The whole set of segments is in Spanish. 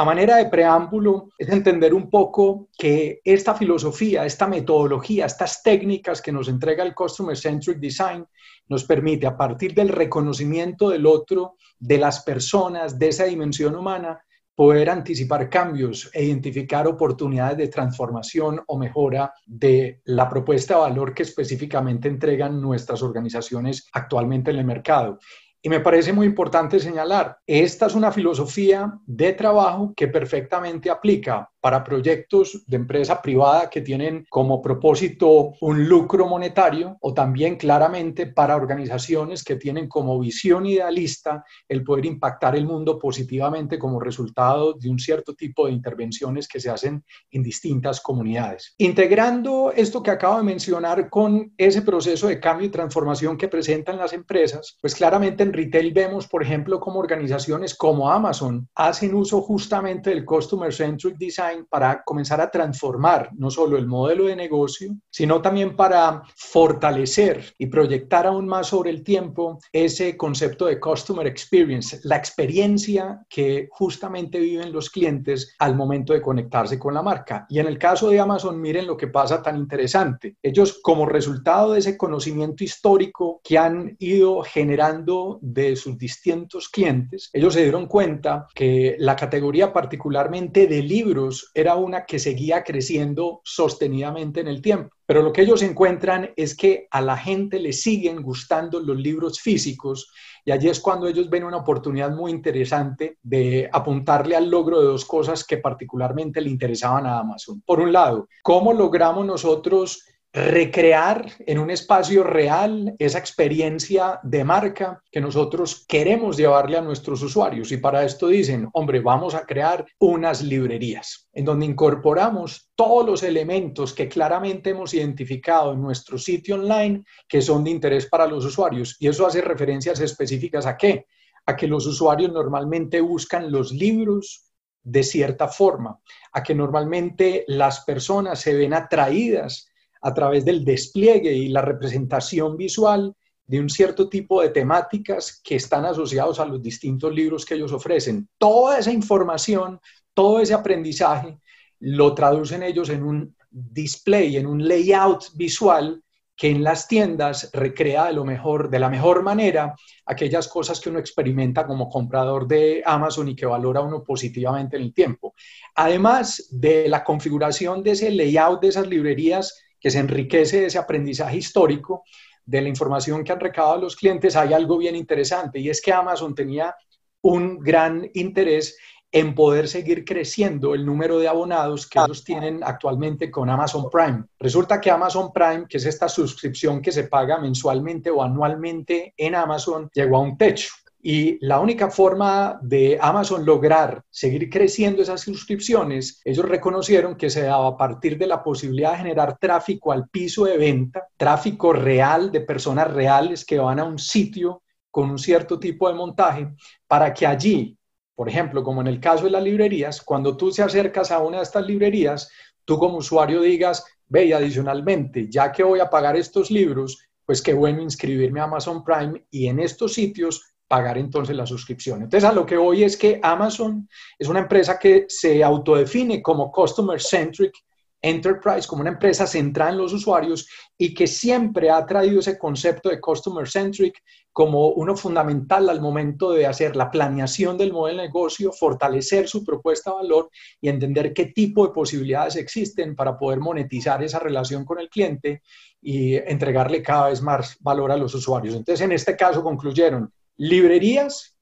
A manera de preámbulo, es entender un poco que esta filosofía, esta metodología, estas técnicas que nos entrega el Customer Centric Design nos permite a partir del reconocimiento del otro, de las personas, de esa dimensión humana, poder anticipar cambios e identificar oportunidades de transformación o mejora de la propuesta de valor que específicamente entregan nuestras organizaciones actualmente en el mercado. Y me parece muy importante señalar, esta es una filosofía de trabajo que perfectamente aplica para proyectos de empresa privada que tienen como propósito un lucro monetario o también claramente para organizaciones que tienen como visión idealista el poder impactar el mundo positivamente como resultado de un cierto tipo de intervenciones que se hacen en distintas comunidades. Integrando esto que acabo de mencionar con ese proceso de cambio y transformación que presentan las empresas, pues claramente en retail vemos, por ejemplo, como organizaciones como Amazon hacen uso justamente del Customer Centric Design para comenzar a transformar no solo el modelo de negocio, sino también para fortalecer y proyectar aún más sobre el tiempo ese concepto de customer experience, la experiencia que justamente viven los clientes al momento de conectarse con la marca. Y en el caso de Amazon, miren lo que pasa tan interesante. Ellos, como resultado de ese conocimiento histórico que han ido generando de sus distintos clientes, ellos se dieron cuenta que la categoría particularmente de libros era una que seguía creciendo sostenidamente en el tiempo. Pero lo que ellos encuentran es que a la gente le siguen gustando los libros físicos y allí es cuando ellos ven una oportunidad muy interesante de apuntarle al logro de dos cosas que particularmente le interesaban a Amazon. Por un lado, ¿cómo logramos nosotros recrear en un espacio real esa experiencia de marca que nosotros queremos llevarle a nuestros usuarios. Y para esto dicen, hombre, vamos a crear unas librerías en donde incorporamos todos los elementos que claramente hemos identificado en nuestro sitio online que son de interés para los usuarios. Y eso hace referencias específicas a qué? A que los usuarios normalmente buscan los libros de cierta forma, a que normalmente las personas se ven atraídas a través del despliegue y la representación visual de un cierto tipo de temáticas que están asociados a los distintos libros que ellos ofrecen. Toda esa información, todo ese aprendizaje, lo traducen ellos en un display, en un layout visual que en las tiendas recrea de lo mejor, de la mejor manera aquellas cosas que uno experimenta como comprador de Amazon y que valora uno positivamente en el tiempo. Además de la configuración de ese layout de esas librerías, que se enriquece de ese aprendizaje histórico, de la información que han recabado los clientes, hay algo bien interesante y es que Amazon tenía un gran interés en poder seguir creciendo el número de abonados que ellos tienen actualmente con Amazon Prime. Resulta que Amazon Prime, que es esta suscripción que se paga mensualmente o anualmente en Amazon, llegó a un techo. Y la única forma de Amazon lograr seguir creciendo esas suscripciones, ellos reconocieron que se daba a partir de la posibilidad de generar tráfico al piso de venta, tráfico real de personas reales que van a un sitio con un cierto tipo de montaje, para que allí, por ejemplo, como en el caso de las librerías, cuando tú se acercas a una de estas librerías, tú como usuario digas, ve y adicionalmente, ya que voy a pagar estos libros, pues qué bueno inscribirme a Amazon Prime y en estos sitios pagar entonces la suscripción. Entonces, a lo que voy es que Amazon es una empresa que se autodefine como Customer Centric Enterprise, como una empresa centrada en los usuarios y que siempre ha traído ese concepto de Customer Centric como uno fundamental al momento de hacer la planeación del modelo de negocio, fortalecer su propuesta de valor y entender qué tipo de posibilidades existen para poder monetizar esa relación con el cliente y entregarle cada vez más valor a los usuarios. Entonces, en este caso concluyeron, librerías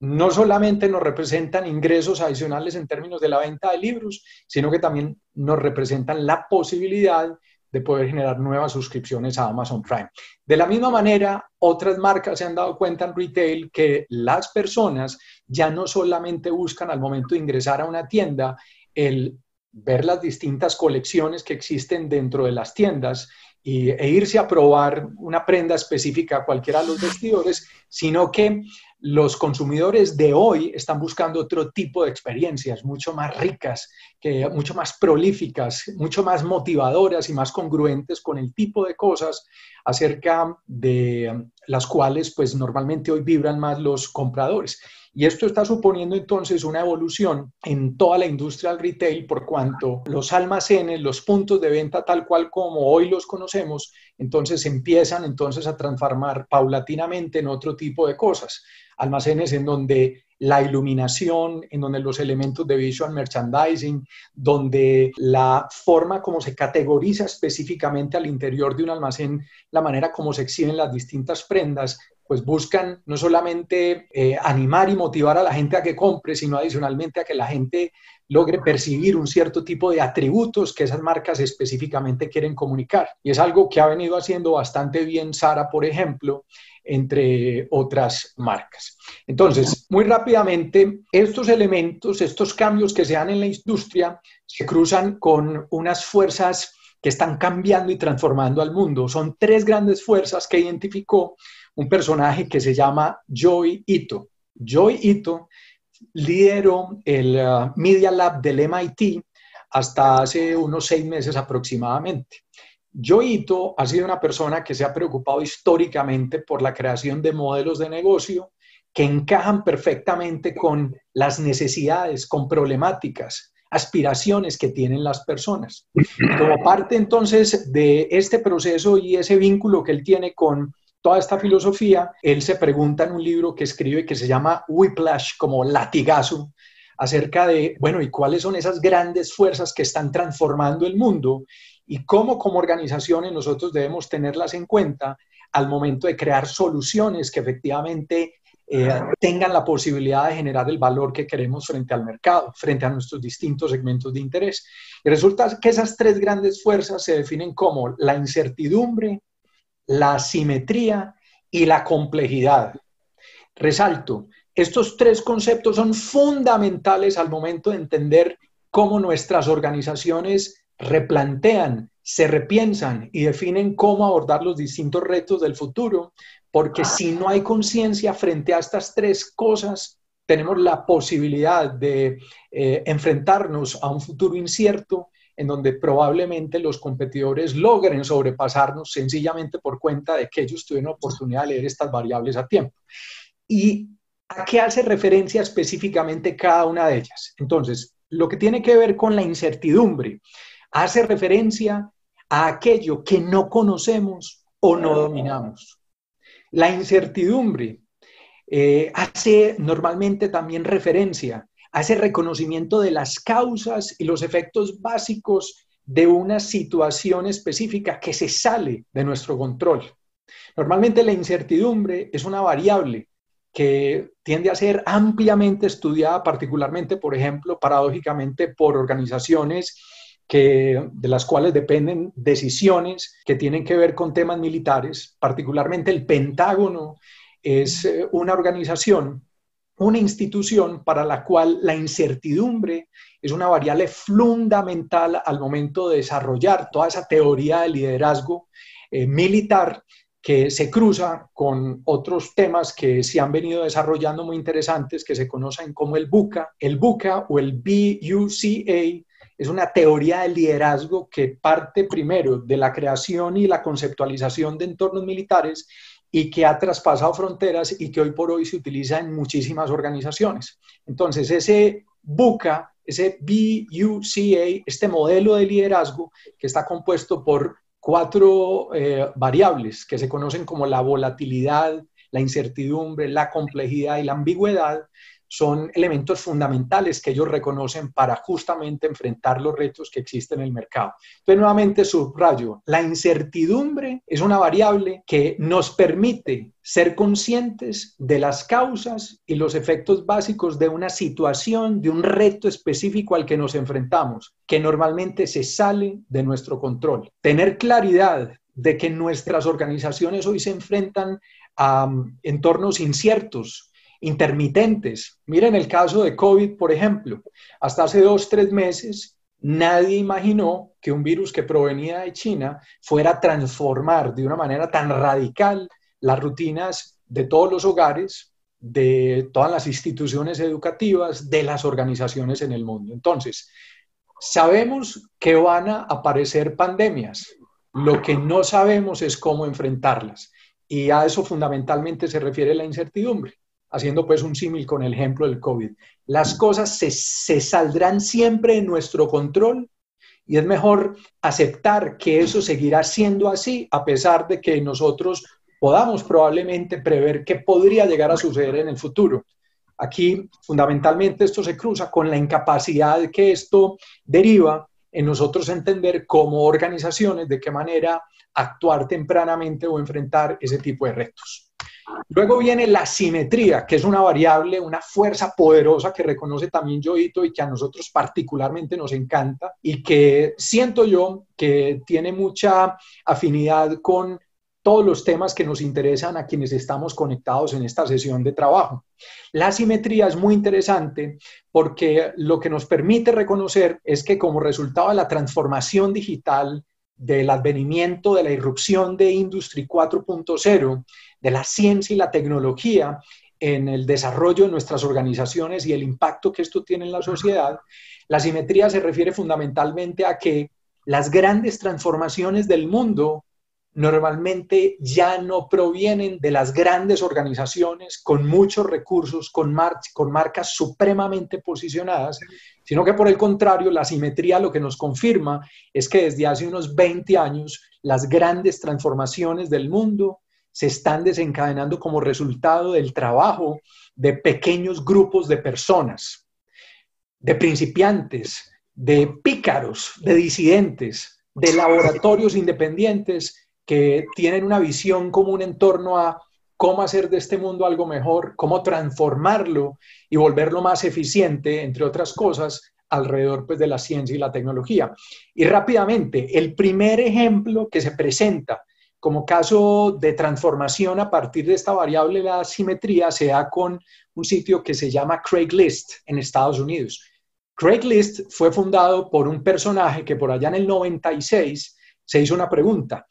no solamente nos representan ingresos adicionales en términos de la venta de libros, sino que también nos representan la posibilidad de poder generar nuevas suscripciones a Amazon Prime. De la misma manera, otras marcas se han dado cuenta en retail que las personas ya no solamente buscan al momento de ingresar a una tienda el ver las distintas colecciones que existen dentro de las tiendas, y, e irse a probar una prenda específica a cualquiera de los vestidores, sino que los consumidores de hoy están buscando otro tipo de experiencias, mucho más ricas, que, mucho más prolíficas, mucho más motivadoras y más congruentes con el tipo de cosas acerca de las cuales pues normalmente hoy vibran más los compradores. Y esto está suponiendo entonces una evolución en toda la industria del retail por cuanto los almacenes, los puntos de venta tal cual como hoy los conocemos, entonces empiezan entonces a transformar paulatinamente en otro tipo de cosas. Almacenes en donde la iluminación, en donde los elementos de visual merchandising, donde la forma como se categoriza específicamente al interior de un almacén, la manera como se exhiben las distintas prendas, pues buscan no solamente eh, animar y motivar a la gente a que compre, sino adicionalmente a que la gente logre percibir un cierto tipo de atributos que esas marcas específicamente quieren comunicar. Y es algo que ha venido haciendo bastante bien Sara, por ejemplo, entre otras marcas. Entonces, muy rápidamente, estos elementos, estos cambios que se dan en la industria, se cruzan con unas fuerzas que están cambiando y transformando al mundo. Son tres grandes fuerzas que identificó un personaje que se llama Joy Ito. Joy Ito lideró el uh, Media Lab del MIT hasta hace unos seis meses aproximadamente. Joito ha sido una persona que se ha preocupado históricamente por la creación de modelos de negocio que encajan perfectamente con las necesidades, con problemáticas, aspiraciones que tienen las personas. como parte entonces de este proceso y ese vínculo que él tiene con toda esta filosofía, él se pregunta en un libro que escribe que se llama Whiplash, como latigazo, acerca de, bueno, ¿y cuáles son esas grandes fuerzas que están transformando el mundo? y cómo como organizaciones nosotros debemos tenerlas en cuenta al momento de crear soluciones que efectivamente eh, tengan la posibilidad de generar el valor que queremos frente al mercado, frente a nuestros distintos segmentos de interés. Y resulta que esas tres grandes fuerzas se definen como la incertidumbre, la asimetría y la complejidad. Resalto, estos tres conceptos son fundamentales al momento de entender cómo nuestras organizaciones replantean, se repiensan y definen cómo abordar los distintos retos del futuro, porque si no hay conciencia frente a estas tres cosas, tenemos la posibilidad de eh, enfrentarnos a un futuro incierto en donde probablemente los competidores logren sobrepasarnos sencillamente por cuenta de que ellos tuvieron oportunidad de leer estas variables a tiempo. ¿Y a qué hace referencia específicamente cada una de ellas? Entonces, lo que tiene que ver con la incertidumbre hace referencia a aquello que no conocemos o no dominamos. La incertidumbre eh, hace normalmente también referencia a ese reconocimiento de las causas y los efectos básicos de una situación específica que se sale de nuestro control. Normalmente la incertidumbre es una variable que tiende a ser ampliamente estudiada, particularmente, por ejemplo, paradójicamente por organizaciones de las cuales dependen decisiones que tienen que ver con temas militares, particularmente el Pentágono es eh, una organización, una institución para la cual la incertidumbre es una variable fundamental al momento de desarrollar toda esa teoría de liderazgo eh, militar que se cruza con otros temas que se han venido desarrollando muy interesantes que se conocen como el BUCA, el BUCA o el BUCA, es una teoría de liderazgo que parte primero de la creación y la conceptualización de entornos militares y que ha traspasado fronteras y que hoy por hoy se utiliza en muchísimas organizaciones. Entonces, ese BUCA, ese BUCA, este modelo de liderazgo que está compuesto por cuatro eh, variables que se conocen como la volatilidad, la incertidumbre, la complejidad y la ambigüedad, son elementos fundamentales que ellos reconocen para justamente enfrentar los retos que existen en el mercado. Entonces, nuevamente subrayo, la incertidumbre es una variable que nos permite ser conscientes de las causas y los efectos básicos de una situación, de un reto específico al que nos enfrentamos, que normalmente se sale de nuestro control. Tener claridad de que nuestras organizaciones hoy se enfrentan a um, entornos inciertos, intermitentes. Miren el caso de COVID, por ejemplo. Hasta hace dos, tres meses, nadie imaginó que un virus que provenía de China fuera a transformar de una manera tan radical las rutinas de todos los hogares, de todas las instituciones educativas, de las organizaciones en el mundo. Entonces, sabemos que van a aparecer pandemias. Lo que no sabemos es cómo enfrentarlas. Y a eso fundamentalmente se refiere la incertidumbre. Haciendo pues un símil con el ejemplo del COVID. Las cosas se, se saldrán siempre en nuestro control y es mejor aceptar que eso seguirá siendo así a pesar de que nosotros podamos probablemente prever qué podría llegar a suceder en el futuro. Aquí, fundamentalmente, esto se cruza con la incapacidad que esto deriva en nosotros entender como organizaciones de qué manera actuar tempranamente o enfrentar ese tipo de retos. Luego viene la simetría, que es una variable, una fuerza poderosa que reconoce también Joito y que a nosotros particularmente nos encanta y que siento yo que tiene mucha afinidad con todos los temas que nos interesan a quienes estamos conectados en esta sesión de trabajo. La simetría es muy interesante porque lo que nos permite reconocer es que como resultado de la transformación digital, del advenimiento de la irrupción de Industry 4.0, de la ciencia y la tecnología en el desarrollo de nuestras organizaciones y el impacto que esto tiene en la sociedad, la simetría se refiere fundamentalmente a que las grandes transformaciones del mundo normalmente ya no provienen de las grandes organizaciones con muchos recursos, con, marcas supremamente posicionadas, sino que por el contrario, la simetría lo que nos confirma es que desde hace unos 20 años las grandes transformaciones del mundo se están desencadenando como resultado del trabajo de pequeños grupos de personas, de principiantes, de pícaros, de disidentes, de laboratorios independientes que tienen una visión común en torno a cómo hacer de este mundo algo mejor, cómo transformarlo y volverlo más eficiente, entre otras cosas, alrededor pues, de la ciencia y la tecnología. Y rápidamente, el primer ejemplo que se presenta como caso de transformación a partir de esta variable la simetría se da con un sitio que se llama Craigslist en Estados Unidos. Craigslist fue fundado por un personaje que por allá en el 96 se hizo una pregunta.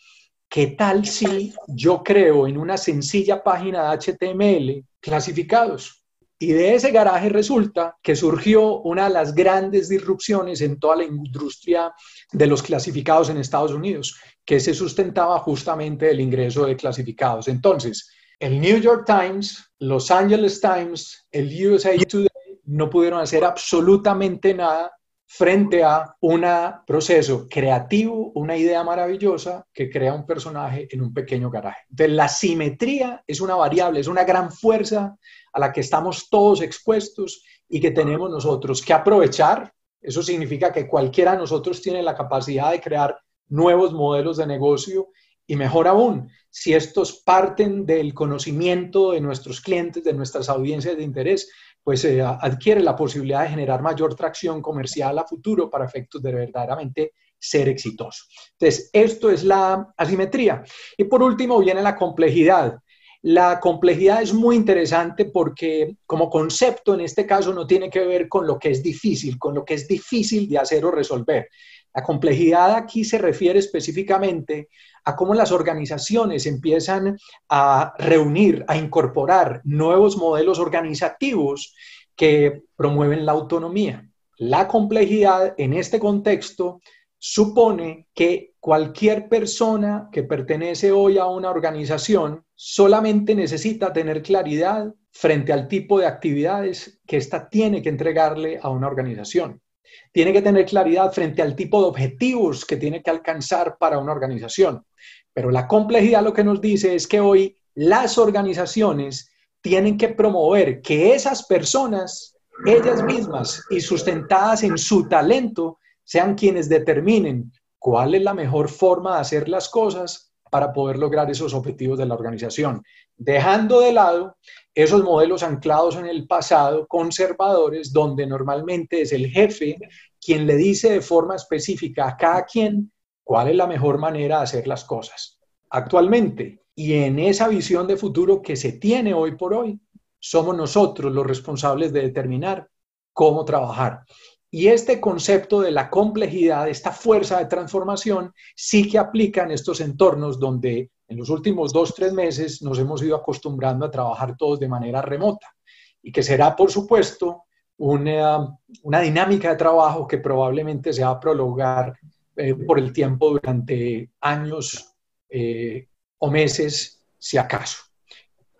¿Qué tal si yo creo en una sencilla página de HTML clasificados? Y de ese garaje resulta que surgió una de las grandes disrupciones en toda la industria de los clasificados en Estados Unidos, que se sustentaba justamente del ingreso de clasificados. Entonces, el New York Times, Los Angeles Times, el USA Today no pudieron hacer absolutamente nada frente a un proceso creativo, una idea maravillosa que crea un personaje en un pequeño garaje. Entonces, la simetría es una variable, es una gran fuerza a la que estamos todos expuestos y que tenemos nosotros que aprovechar. Eso significa que cualquiera de nosotros tiene la capacidad de crear nuevos modelos de negocio y mejor aún, si estos parten del conocimiento de nuestros clientes, de nuestras audiencias de interés, pues eh, adquiere la posibilidad de generar mayor tracción comercial a futuro para efectos de verdaderamente ser exitoso. Entonces, esto es la asimetría. Y por último viene la complejidad. La complejidad es muy interesante porque como concepto en este caso no tiene que ver con lo que es difícil, con lo que es difícil de hacer o resolver. La complejidad aquí se refiere específicamente a cómo las organizaciones empiezan a reunir, a incorporar nuevos modelos organizativos que promueven la autonomía. La complejidad en este contexto supone que cualquier persona que pertenece hoy a una organización solamente necesita tener claridad frente al tipo de actividades que ésta tiene que entregarle a una organización. Tiene que tener claridad frente al tipo de objetivos que tiene que alcanzar para una organización. Pero la complejidad lo que nos dice es que hoy las organizaciones tienen que promover que esas personas, ellas mismas y sustentadas en su talento, sean quienes determinen cuál es la mejor forma de hacer las cosas para poder lograr esos objetivos de la organización, dejando de lado esos modelos anclados en el pasado, conservadores, donde normalmente es el jefe quien le dice de forma específica a cada quien cuál es la mejor manera de hacer las cosas. Actualmente, y en esa visión de futuro que se tiene hoy por hoy, somos nosotros los responsables de determinar cómo trabajar. Y este concepto de la complejidad, esta fuerza de transformación, sí que aplica en estos entornos donde en los últimos dos, tres meses nos hemos ido acostumbrando a trabajar todos de manera remota y que será, por supuesto, una, dinámica de trabajo que probablemente se va a prolongar eh, por el tiempo durante años eh, o meses, si acaso.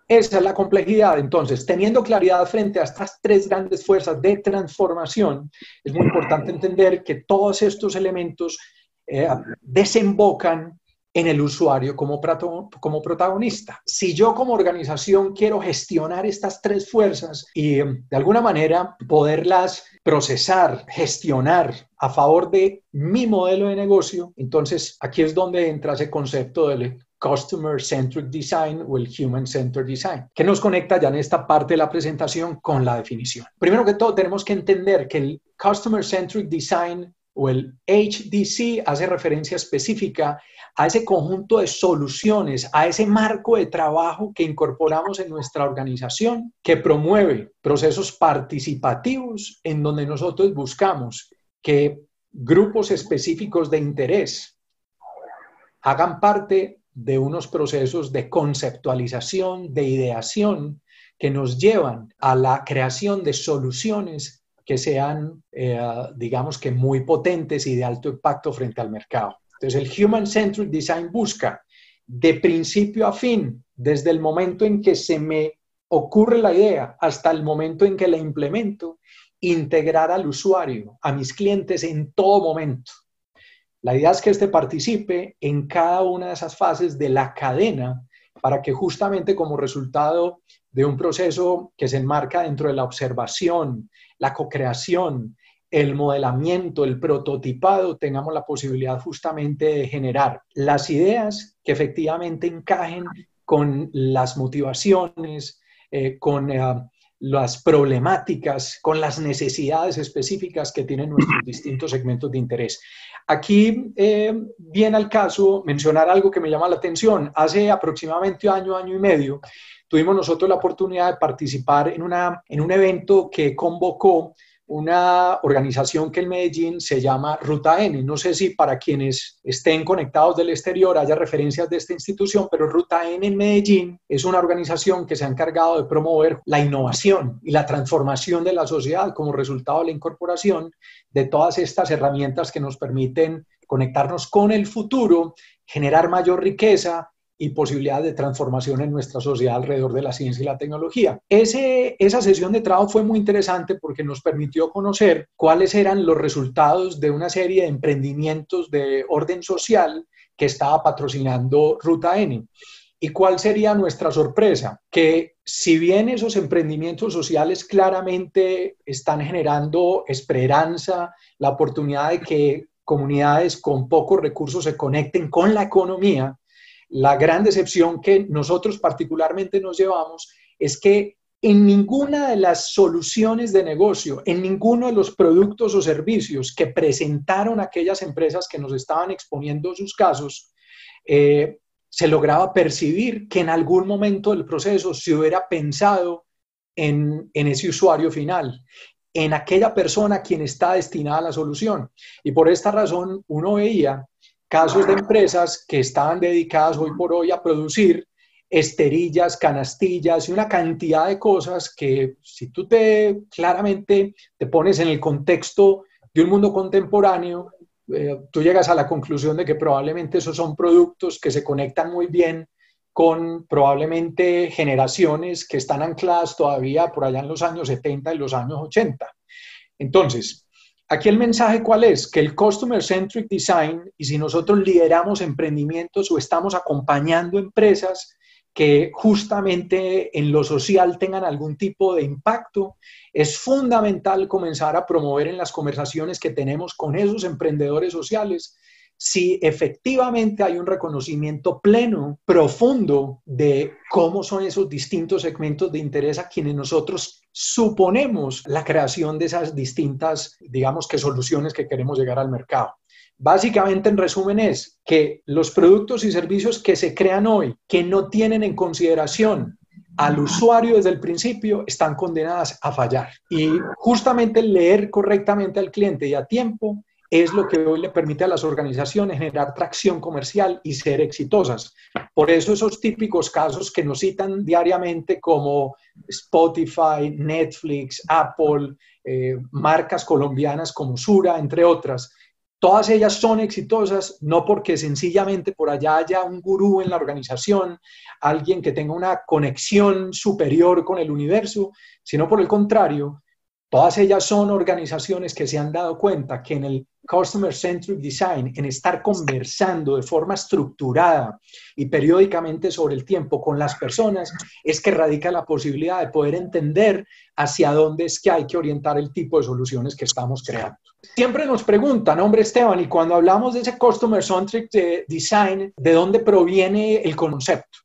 Esa es la complejidad. Entonces, teniendo claridad frente a estas tres grandes fuerzas de transformación, es muy importante entender que todos estos elementos eh, desembocan en el usuario como, como protagonista. Si yo como organización quiero gestionar estas tres fuerzas y de alguna manera poderlas procesar, gestionar a favor de mi modelo de negocio, entonces aquí es donde entra ese concepto del Customer Centric Design o el Human Centered Design, que nos conecta ya en esta parte de la presentación con la definición. Primero que todo, tenemos que entender que el Customer Centric Design o el HDC hace referencia específica a ese conjunto de soluciones, a ese marco de trabajo que incorporamos en nuestra organización, que promueve procesos participativos en donde nosotros buscamos que grupos específicos de interés hagan parte de unos procesos de conceptualización, de ideación, que nos llevan a la creación de soluciones que sean, eh, digamos que muy potentes y de alto impacto frente al mercado. Entonces, el Human Centric Design busca de principio a fin, desde el momento en que se me ocurre la idea hasta el momento en que la implemento, integrar al usuario, a mis clientes en todo momento. La idea es que éste participe en cada una de esas fases de la cadena para que justamente como resultado de un proceso que se enmarca dentro de la observación, la co-creación, el modelamiento, el prototipado, tengamos la posibilidad justamente de generar las ideas que efectivamente encajen con las motivaciones, eh, con eh, las problemáticas, con las necesidades específicas que tienen nuestros distintos segmentos de interés. Aquí eh, viene al caso mencionar algo que me llama la atención. Hace aproximadamente año, año y medio, tuvimos nosotros la oportunidad de participar en, una, en un evento que convocó una organización que en Medellín se llama Ruta N. No sé si para quienes estén conectados del exterior haya referencias de esta institución, pero Ruta N en Medellín es una organización que se ha encargado de promover la innovación y la transformación de la sociedad como resultado de la incorporación de todas estas herramientas que nos permiten conectarnos con el futuro, generar mayor riqueza y posibilidades de transformación en nuestra sociedad alrededor de la ciencia y la tecnología. Ese, esa sesión de trabajo fue muy interesante porque nos permitió conocer cuáles eran los resultados de una serie de emprendimientos de orden social que estaba patrocinando Ruta N. ¿Y cuál sería nuestra sorpresa? Que si bien esos emprendimientos sociales claramente están generando esperanza, la oportunidad de que comunidades con pocos recursos se conecten con la economía, la gran decepción que nosotros particularmente nos llevamos es que en ninguna de las soluciones de negocio, en ninguno de los productos o servicios que presentaron aquellas empresas que nos estaban exponiendo sus casos, eh, se lograba percibir que en algún momento del proceso se hubiera pensado en, en, ese usuario final, en aquella persona a quien está destinada la solución. Y por esta razón uno veía casos de empresas que estaban dedicadas hoy por hoy a producir esterillas, canastillas y una cantidad de cosas que si tú te claramente te pones en el contexto de un mundo contemporáneo, eh, tú llegas a la conclusión de que probablemente esos son productos que se conectan muy bien con probablemente generaciones que están ancladas todavía por allá en los años 70 y los años 80. Entonces, Aquí el mensaje cuál es? Que el Customer Centric Design, y si nosotros lideramos emprendimientos o estamos acompañando empresas que justamente en lo social tengan algún tipo de impacto, es fundamental comenzar a promover en las conversaciones que tenemos con esos emprendedores sociales si efectivamente hay un reconocimiento pleno, profundo de cómo son esos distintos segmentos de interés a quienes nosotros suponemos la creación de esas distintas, digamos que soluciones que queremos llegar al mercado. Básicamente, en resumen, es que los productos y servicios que se crean hoy, que no tienen en consideración al usuario desde el principio, están condenadas a fallar. Y justamente leer correctamente al cliente y a tiempo es lo que hoy le permite a las organizaciones generar tracción comercial y ser exitosas. Por eso esos típicos casos que nos citan diariamente como Spotify, Netflix, Apple, eh, marcas colombianas como Sura, entre otras, Todas ellas son exitosas, no porque sencillamente por allá haya un gurú en la organización, alguien que tenga una conexión superior con el universo, sino por el contrario, todas ellas son organizaciones que se han dado cuenta que en el Customer Centric Design, en estar conversando de forma estructurada y periódicamente sobre el tiempo con las personas, es que radica la posibilidad de poder entender hacia dónde es que hay que orientar el tipo de soluciones que estamos creando. Siempre nos preguntan, hombre Esteban, y cuando hablamos de ese Customer Centric Design, ¿de dónde proviene el concepto?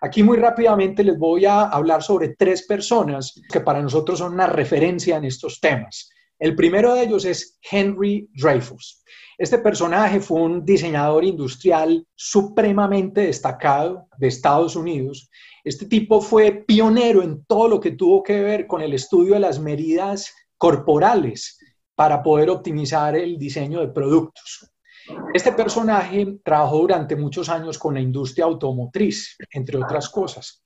Aquí muy rápidamente les voy a hablar sobre tres personas que para nosotros son una referencia en estos temas. El primero de ellos es Henry Dreyfus. Este personaje fue un diseñador industrial supremamente destacado de Estados Unidos. Este tipo fue pionero en todo lo que tuvo que ver con el estudio de las medidas corporales para poder optimizar el diseño de productos. Este personaje trabajó durante muchos años con la industria automotriz, entre otras cosas.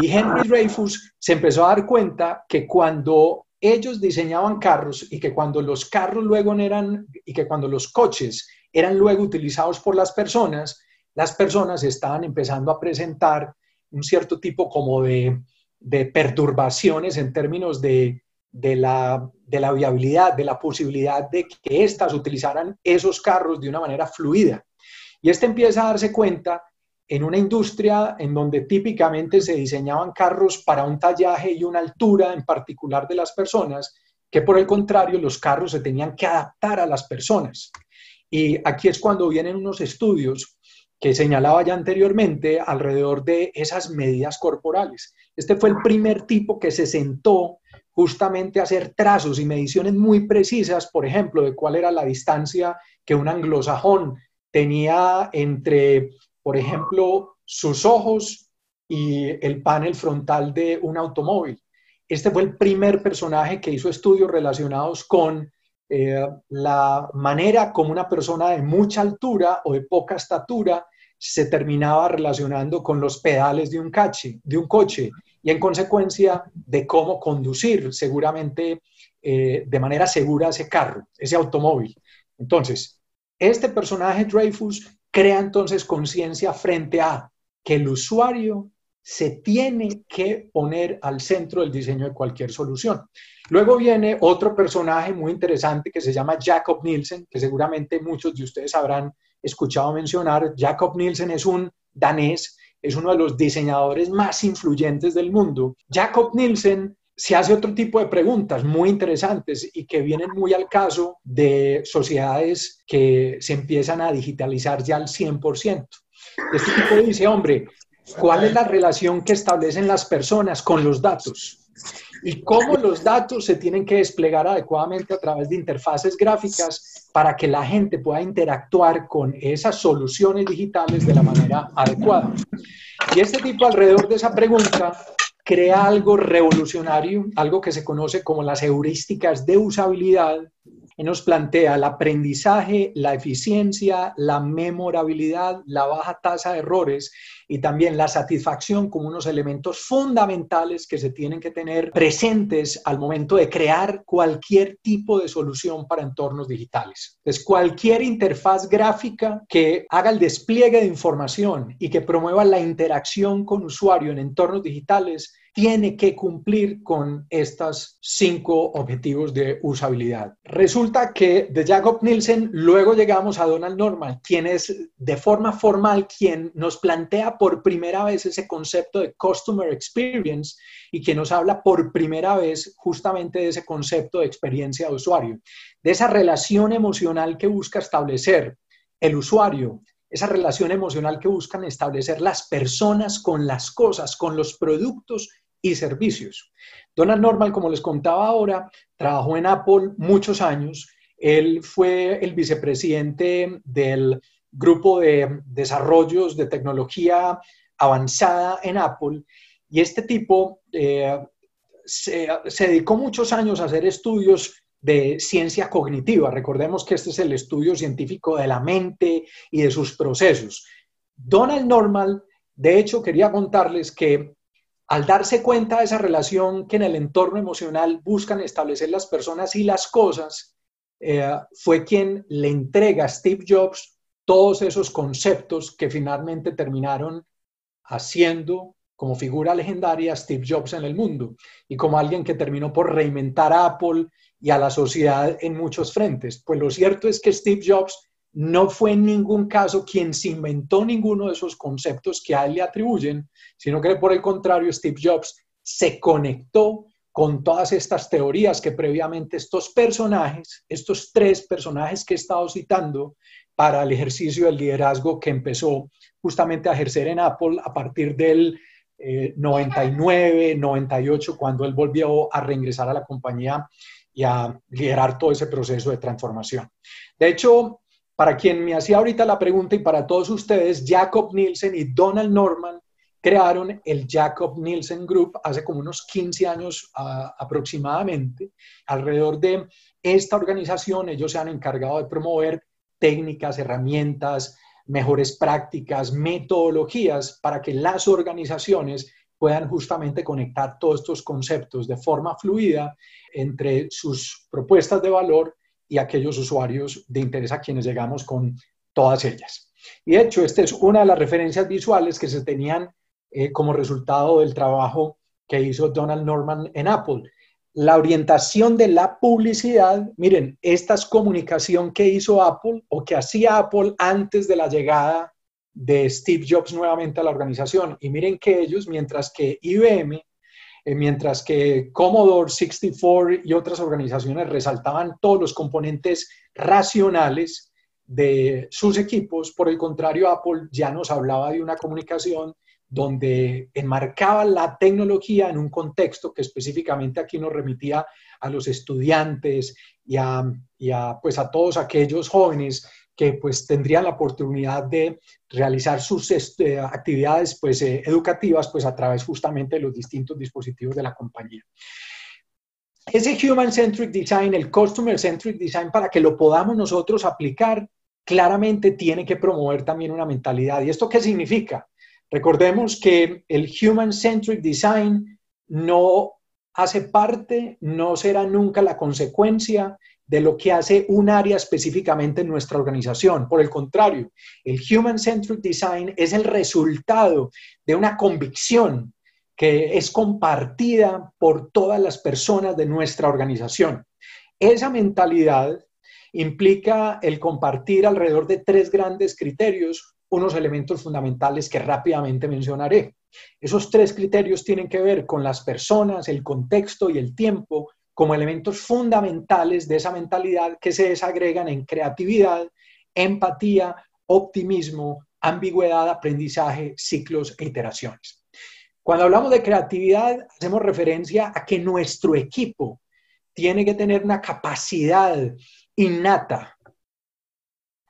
Y Henry Dreyfus se empezó a dar cuenta que cuando ellos diseñaban carros y que cuando los carros luego eran, y que cuando los coches eran luego utilizados por las personas, las personas estaban empezando a presentar un cierto tipo como de, perturbaciones en términos de, la, de la viabilidad, de la posibilidad de que éstas utilizaran esos carros de una manera fluida. Y este empieza a darse cuenta en una industria en donde típicamente se diseñaban carros para un tallaje y una altura en particular de las personas, que por el contrario los carros se tenían que adaptar a las personas. Y aquí es cuando vienen unos estudios que señalaba ya anteriormente alrededor de esas medidas corporales. Este fue el primer tipo que se sentó justamente a hacer trazos y mediciones muy precisas, por ejemplo, de cuál era la distancia que un anglosajón tenía entre por ejemplo, sus ojos y el panel frontal de un automóvil. Este fue el primer personaje que hizo estudios relacionados con eh, la manera como una persona de mucha altura o de poca estatura se terminaba relacionando con los pedales de un, cache, de un coche y en consecuencia de cómo conducir seguramente eh, de manera segura ese carro, ese automóvil. Entonces, este personaje Dreyfus crea entonces conciencia frente a que el usuario se tiene que poner al centro del diseño de cualquier solución. Luego viene otro personaje muy interesante que se llama Jacob Nielsen, que seguramente muchos de ustedes habrán escuchado mencionar. Jacob Nielsen es un danés, es uno de los diseñadores más influyentes del mundo. Jacob Nielsen se hace otro tipo de preguntas muy interesantes y que vienen muy al caso de sociedades que se empiezan a digitalizar ya al 100%. Este tipo dice, hombre, ¿cuál es la relación que establecen las personas con los datos? Y cómo los datos se tienen que desplegar adecuadamente a través de interfaces gráficas para que la gente pueda interactuar con esas soluciones digitales de la manera adecuada. Y este tipo alrededor de esa pregunta crea algo revolucionario, algo que se conoce como las heurísticas de usabilidad, nos plantea el aprendizaje, la eficiencia, la memorabilidad, la baja tasa de errores y también la satisfacción como unos elementos fundamentales que se tienen que tener presentes al momento de crear cualquier tipo de solución para entornos digitales. Entonces, cualquier interfaz gráfica que haga el despliegue de información y que promueva la interacción con usuario en entornos digitales tiene que cumplir con estos cinco objetivos de usabilidad. Resulta que de Jacob Nielsen luego llegamos a Donald Norman, quien es de forma formal quien nos plantea por primera vez ese concepto de Customer Experience y que nos habla por primera vez justamente de ese concepto de experiencia de usuario, de esa relación emocional que busca establecer el usuario, esa relación emocional que buscan establecer las personas con las cosas, con los productos y servicios. Donald Norman, como les contaba ahora, trabajó en Apple muchos años. Él fue el vicepresidente del grupo de desarrollos de tecnología avanzada en Apple. Y este tipo eh, se, dedicó muchos años a hacer estudios de ciencia cognitiva. Recordemos que este es el estudio científico de la mente y de sus procesos. Donald Norman, de hecho, quería contarles que al darse cuenta de esa relación que en el entorno emocional buscan establecer las personas y las cosas, eh, fue quien le entrega a Steve Jobs todos esos conceptos que finalmente terminaron haciendo como figura legendaria Steve Jobs en el mundo y como alguien que terminó por reinventar a Apple y a la sociedad en muchos frentes. Pues lo cierto es que Steve Jobs no fue en ningún caso quien se inventó ninguno de esos conceptos que a él le atribuyen, sino que por el contrario Steve Jobs se conectó con todas estas teorías que previamente estos personajes, estos tres personajes que he estado citando para el ejercicio del liderazgo que empezó justamente a ejercer en Apple a partir del 99, eh, 98, cuando él volvió a reingresar a la compañía y a liderar todo ese proceso de transformación. De hecho, para quien me hacía ahorita la pregunta y para todos ustedes, Jacob Nielsen y Donald Norman crearon el Jacob Nielsen Group hace como unos 15 años aproximadamente. Alrededor de esta organización, ellos se han encargado de promover técnicas, herramientas, mejores prácticas, metodologías para que las organizaciones puedan justamente conectar todos estos conceptos de forma fluida entre sus propuestas de valor y aquellos usuarios de interés a quienes llegamos con todas ellas. Y de hecho, esta es una de las referencias visuales que se tenían eh, como resultado del trabajo que hizo Donald Norman en Apple la orientación de la publicidad, miren, esta es comunicación que hizo Apple o que hacía Apple antes de la llegada de Steve Jobs nuevamente a la organización. Y miren que ellos, mientras que IBM, eh, mientras que Commodore 64 y otras organizaciones resaltaban todos los componentes racionales de sus equipos, por el contrario, Apple ya nos hablaba de una comunicación donde enmarcaba la tecnología en un contexto que específicamente aquí nos remitía a los estudiantes y a, pues a todos aquellos jóvenes que pues tendrían la oportunidad de realizar sus este, actividades pues eh, educativas pues a través justamente de los distintos dispositivos de la compañía. Ese Human Centric Design, el Customer Centric Design, para que lo podamos nosotros aplicar, claramente tiene que promover también una mentalidad. ¿Y esto qué significa? Recordemos que el Human Centric Design no hace parte, no será nunca la consecuencia de lo que hace un área específicamente en nuestra organización. Por el contrario, el Human Centric Design es el resultado de una convicción que es compartida por todas las personas de nuestra organización. Esa mentalidad implica el compartir alrededor de tres grandes criterios unos elementos fundamentales que rápidamente mencionaré. Esos tres criterios tienen que ver con las personas, el contexto y el tiempo como elementos fundamentales de esa mentalidad que se desagregan en creatividad, empatía, optimismo, ambigüedad, aprendizaje, ciclos e iteraciones. Cuando hablamos de creatividad, hacemos referencia a que nuestro equipo tiene que tener una capacidad innata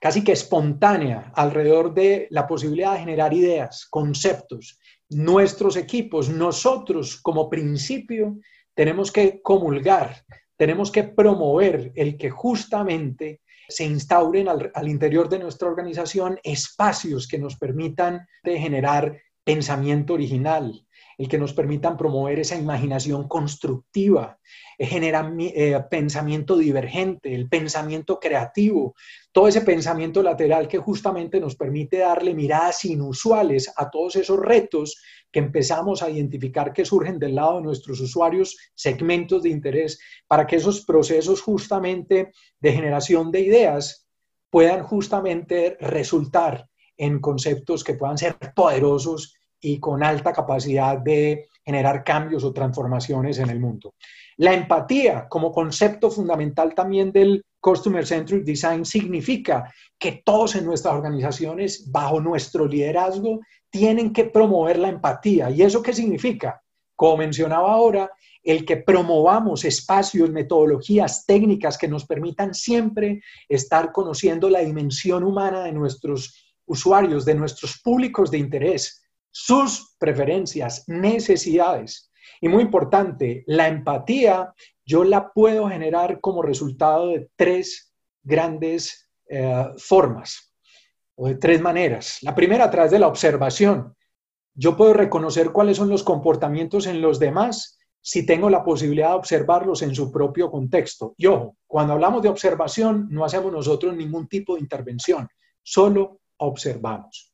casi que espontánea alrededor de la posibilidad de generar ideas, conceptos. Nuestros equipos, nosotros como principio, tenemos que comulgar, tenemos que promover el que justamente se instauren al, interior de nuestra organización espacios que nos permitan generar pensamiento original, el que nos permitan promover esa imaginación constructiva, eh, generar eh, pensamiento divergente, el pensamiento creativo, todo ese pensamiento lateral que justamente nos permite darle miradas inusuales a todos esos retos que empezamos a identificar que surgen del lado de nuestros usuarios, segmentos de interés, para que esos procesos justamente de generación de ideas puedan justamente resultar en conceptos que puedan ser poderosos y con alta capacidad de generar cambios o transformaciones en el mundo. La empatía como concepto fundamental también del Customer Centric Design significa que todos en nuestras organizaciones, bajo nuestro liderazgo, tienen que promover la empatía. ¿Y eso qué significa? Como mencionaba ahora, el que promovamos espacios, metodologías, técnicas que nos permitan siempre estar conociendo la dimensión humana de nuestros usuarios, de nuestros públicos de interés, sus preferencias, necesidades. Y muy importante, la empatía yo la puedo generar como resultado de tres grandes eh, formas o de tres maneras. La primera a través de la observación. Yo puedo reconocer cuáles son los comportamientos en los demás si tengo la posibilidad de observarlos en su propio contexto. Y ojo, cuando hablamos de observación, no hacemos nosotros ningún tipo de intervención, solo observamos.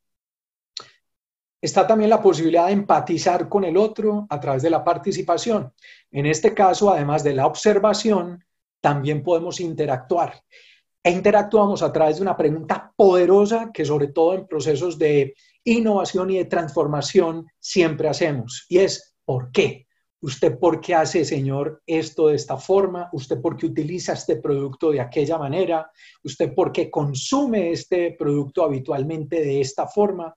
Está también la posibilidad de empatizar con el otro a través de la participación. En este caso, además de la observación, también podemos interactuar. E interactuamos a través de una pregunta poderosa que sobre todo en procesos de innovación y de transformación siempre hacemos. Y es, ¿por qué? ¿Usted por qué hace, señor, esto de esta forma? ¿Usted por qué utiliza este producto de aquella manera? ¿Usted por qué consume este producto habitualmente de esta forma?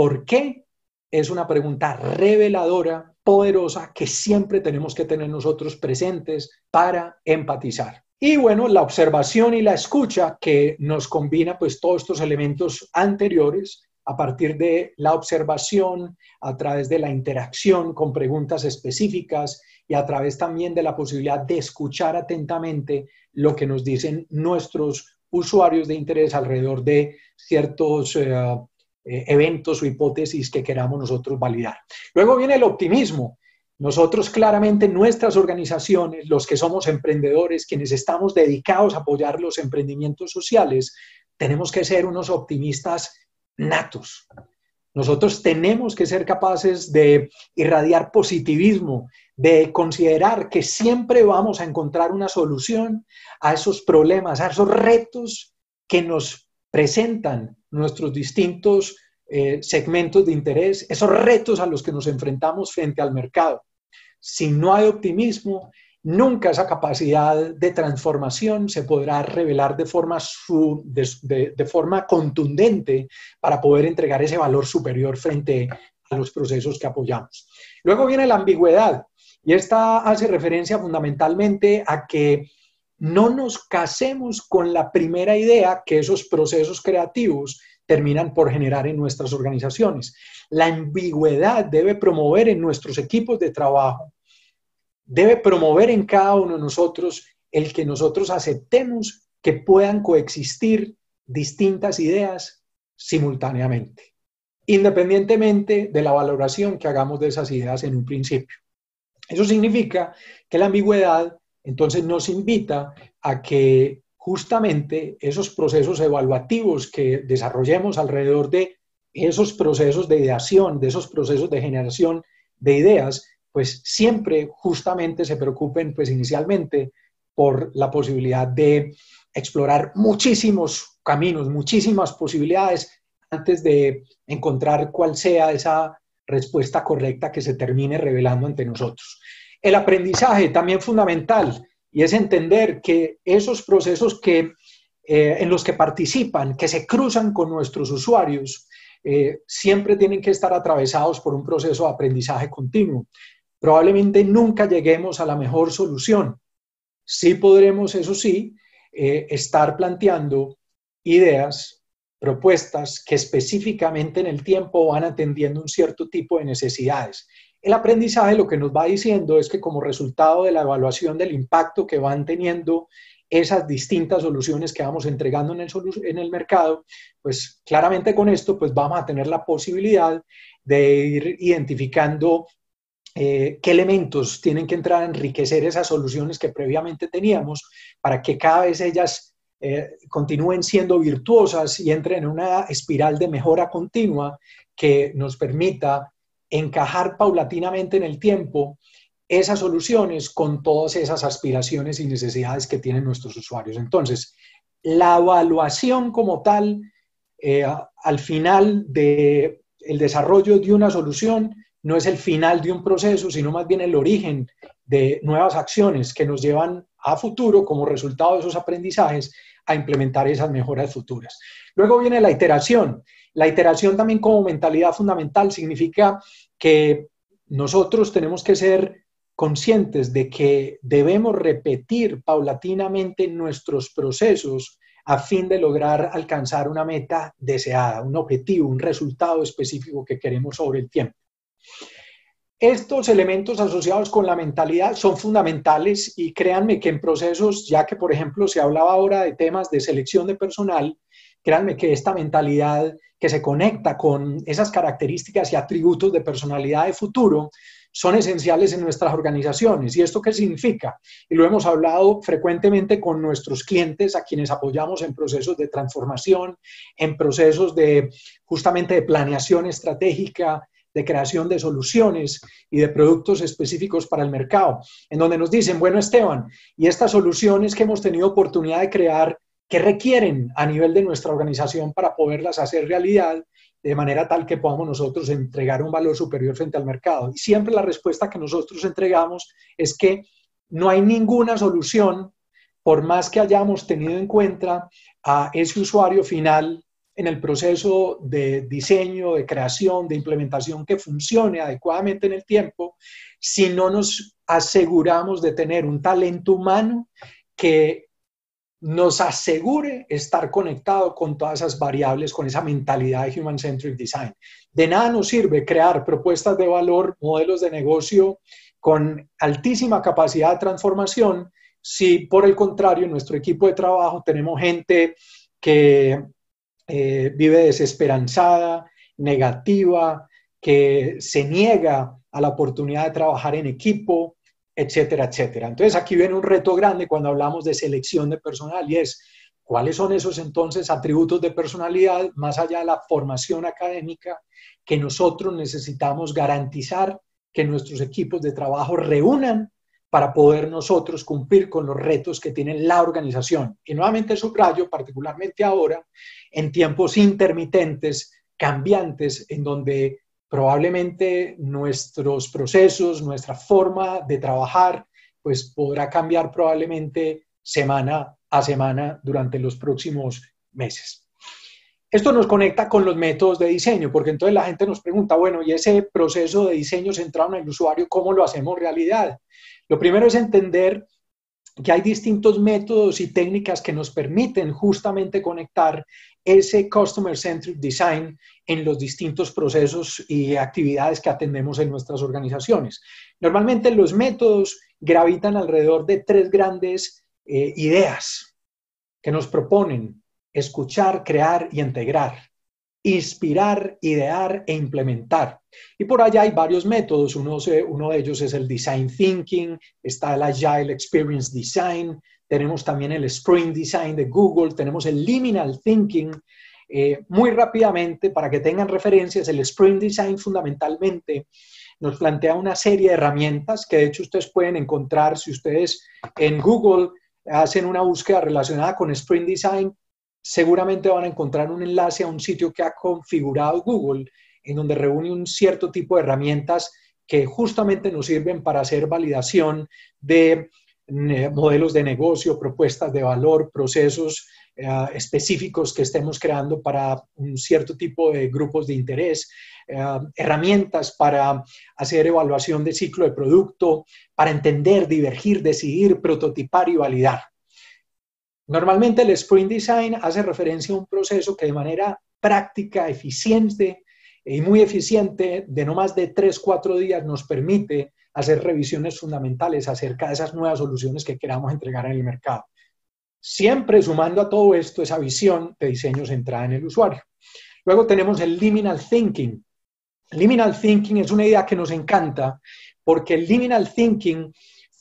¿Por qué? Es una pregunta reveladora, poderosa, que siempre tenemos que tener nosotros presentes para empatizar. Y bueno, la observación y la escucha que nos combina pues todos estos elementos anteriores a partir de la observación, a través de la interacción con preguntas específicas y a través también de la posibilidad de escuchar atentamente lo que nos dicen nuestros usuarios de interés alrededor de ciertos eh, eh, eventos o hipótesis que queramos nosotros validar. Luego viene el optimismo. Nosotros claramente, nuestras organizaciones, los que somos emprendedores, quienes estamos dedicados a apoyar los emprendimientos sociales, tenemos que ser unos optimistas natos. Nosotros tenemos que ser capaces de irradiar positivismo, de considerar que siempre vamos a encontrar una solución a esos problemas, a esos retos que nos presentan nuestros distintos eh, segmentos de interés, esos retos a los que nos enfrentamos frente al mercado. Si no hay optimismo, nunca esa capacidad de transformación se podrá revelar de forma, de, forma contundente para poder entregar ese valor superior frente a los procesos que apoyamos. Luego viene la ambigüedad y esta hace referencia fundamentalmente a que no nos casemos con la primera idea que esos procesos creativos terminan por generar en nuestras organizaciones. La ambigüedad debe promover en nuestros equipos de trabajo, debe promover en cada uno de nosotros el que nosotros aceptemos que puedan coexistir distintas ideas simultáneamente, independientemente de la valoración que hagamos de esas ideas en un principio. Eso significa que la ambigüedad entonces nos invita a que justamente esos procesos evaluativos que desarrollemos alrededor de esos procesos de ideación, de esos procesos de generación de ideas, pues siempre justamente se preocupen pues inicialmente por la posibilidad de explorar muchísimos caminos, muchísimas posibilidades antes de encontrar cuál sea esa respuesta correcta que se termine revelando ante nosotros. El aprendizaje también fundamental y es entender que esos procesos que, eh, en los que participan, que se cruzan con nuestros usuarios, eh, siempre tienen que estar atravesados por un proceso de aprendizaje continuo. Probablemente nunca lleguemos a la mejor solución. Sí podremos, eso sí, eh, estar planteando ideas, propuestas que específicamente en el tiempo van atendiendo un cierto tipo de necesidades. El aprendizaje lo que nos va diciendo es que como resultado de la evaluación del impacto que van teniendo esas distintas soluciones que vamos entregando en el, mercado, pues claramente con esto pues vamos a tener la posibilidad de ir identificando eh, qué elementos tienen que entrar a enriquecer esas soluciones que previamente teníamos para que cada vez ellas eh, continúen siendo virtuosas y entren en una espiral de mejora continua que nos permita encajar paulatinamente en el tiempo esas soluciones con todas esas aspiraciones y necesidades que tienen nuestros usuarios. Entonces, la evaluación como tal, eh, al final del el desarrollo de una solución, no es el final de un proceso, sino más bien el origen de nuevas acciones que nos llevan a futuro, como resultado de esos aprendizajes, a implementar esas mejoras futuras. Luego viene la iteración. La iteración también como mentalidad fundamental significa que nosotros tenemos que ser conscientes de que debemos repetir paulatinamente nuestros procesos a fin de lograr alcanzar una meta deseada, un objetivo, un resultado específico que queremos sobre el tiempo. Estos elementos asociados con la mentalidad son fundamentales y créanme que en procesos, ya que por ejemplo se hablaba ahora de temas de selección de personal, créanme que esta mentalidad que se conecta con esas características y atributos de personalidad de futuro son esenciales en nuestras organizaciones. ¿Y esto qué significa? Y lo hemos hablado frecuentemente con nuestros clientes a quienes apoyamos en procesos de transformación, en procesos de justamente de planeación estratégica, de creación de soluciones y de productos específicos para el mercado, en donde nos dicen, bueno, Esteban, y estas soluciones que hemos tenido oportunidad de crear, ¿qué requieren a nivel de nuestra organización para poderlas hacer realidad? de manera tal que podamos nosotros entregar un valor superior frente al mercado. Y siempre la respuesta que nosotros entregamos es que no hay ninguna solución, por más que hayamos tenido en cuenta a ese usuario final en el proceso de diseño, de creación, de implementación que funcione adecuadamente en el tiempo, si no nos aseguramos de tener un talento humano que nos asegure estar conectado con todas esas variables, con esa mentalidad de Human Centric Design. De nada nos sirve crear propuestas de valor, modelos de negocio con altísima capacidad de transformación si por el contrario en nuestro equipo de trabajo tenemos gente que eh, vive desesperanzada, negativa, que se niega a la oportunidad de trabajar en equipo, etcétera, etcétera. Entonces aquí viene un reto grande cuando hablamos de selección de personal y es cuáles son esos entonces atributos de personalidad más allá de la formación académica que nosotros necesitamos garantizar que nuestros equipos de trabajo reúnan para poder nosotros cumplir con los retos que tiene la organización. Y nuevamente subrayo, particularmente ahora, en tiempos intermitentes, cambiantes, en donde probablemente nuestros procesos, nuestra forma de trabajar, pues podrá cambiar probablemente semana a semana durante los próximos meses. Esto nos conecta con los métodos de diseño, porque entonces la gente nos pregunta, bueno, ¿y ese proceso de diseño centrado en el usuario, cómo lo hacemos realidad? Lo primero es entender que hay distintos métodos y técnicas que nos permiten justamente conectar ese Customer Centric Design en los distintos procesos y actividades que atendemos en nuestras organizaciones. Normalmente los métodos gravitan alrededor de tres grandes eh, ideas que nos proponen escuchar, crear y integrar inspirar, idear e implementar. Y por allá hay varios métodos. Uno, de ellos es el Design Thinking, está el Agile Experience Design, tenemos también el Sprint Design de Google, tenemos el Liminal Thinking. Eh, muy rápidamente, para que tengan referencias, el Sprint Design fundamentalmente nos plantea una serie de herramientas que de hecho ustedes pueden encontrar si ustedes en Google hacen una búsqueda relacionada con Sprint Design, seguramente van a encontrar un enlace a un sitio que ha configurado Google, en donde reúne un cierto tipo de herramientas que justamente nos sirven para hacer validación de eh, modelos de negocio, propuestas de valor, procesos eh, específicos que estemos creando para un cierto tipo de grupos de interés, eh, herramientas para hacer evaluación de ciclo de producto, para entender, divergir, decidir, prototipar y validar. Normalmente el Sprint Design hace referencia a un proceso que de manera práctica, eficiente y muy eficiente, de no más de 3, 4 días, nos permite hacer revisiones fundamentales acerca de esas nuevas soluciones que queramos entregar en el mercado. Siempre sumando a todo esto esa visión de diseño centrada en el usuario. Luego tenemos el liminal thinking. Liminal thinking es una idea que nos encanta porque el liminal thinking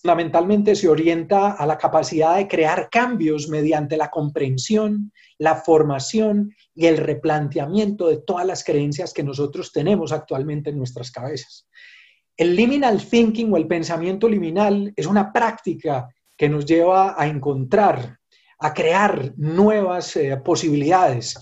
fundamentalmente se orienta a la capacidad de crear cambios mediante la comprensión, la formación y el replanteamiento de todas las creencias que nosotros tenemos actualmente en nuestras cabezas. El liminal thinking o el pensamiento liminal es una práctica que nos lleva a encontrar, a crear nuevas eh, posibilidades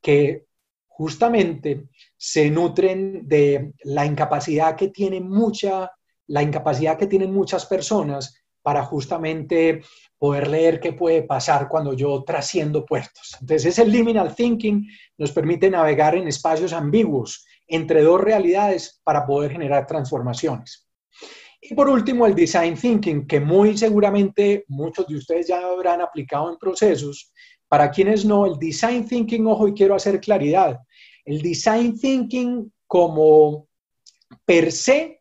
que justamente se nutren de la incapacidad que tiene mucha la incapacidad que tienen muchas personas para justamente poder leer qué puede pasar cuando yo trasciendo puertos. Entonces, ese liminal thinking nos permite navegar en espacios ambiguos entre dos realidades para poder generar transformaciones. Y por último, el design thinking, que muy seguramente muchos de ustedes ya habrán aplicado en procesos. Para quienes no, el design thinking, ojo, y quiero hacer claridad, el design thinking como per se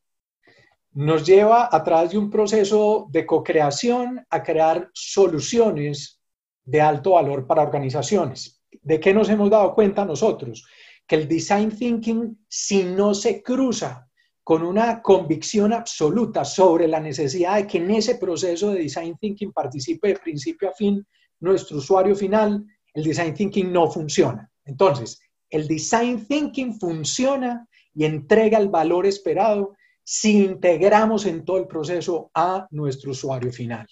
nos lleva a través de un proceso de co-creación a crear soluciones de alto valor para organizaciones. ¿De qué nos hemos dado cuenta nosotros? Que el design thinking, si no se cruza con una convicción absoluta sobre la necesidad de que en ese proceso de design thinking participe de principio a fin nuestro usuario final, el design thinking no funciona. Entonces, el design thinking funciona y entrega el valor esperado si integramos en todo el proceso a nuestro usuario final.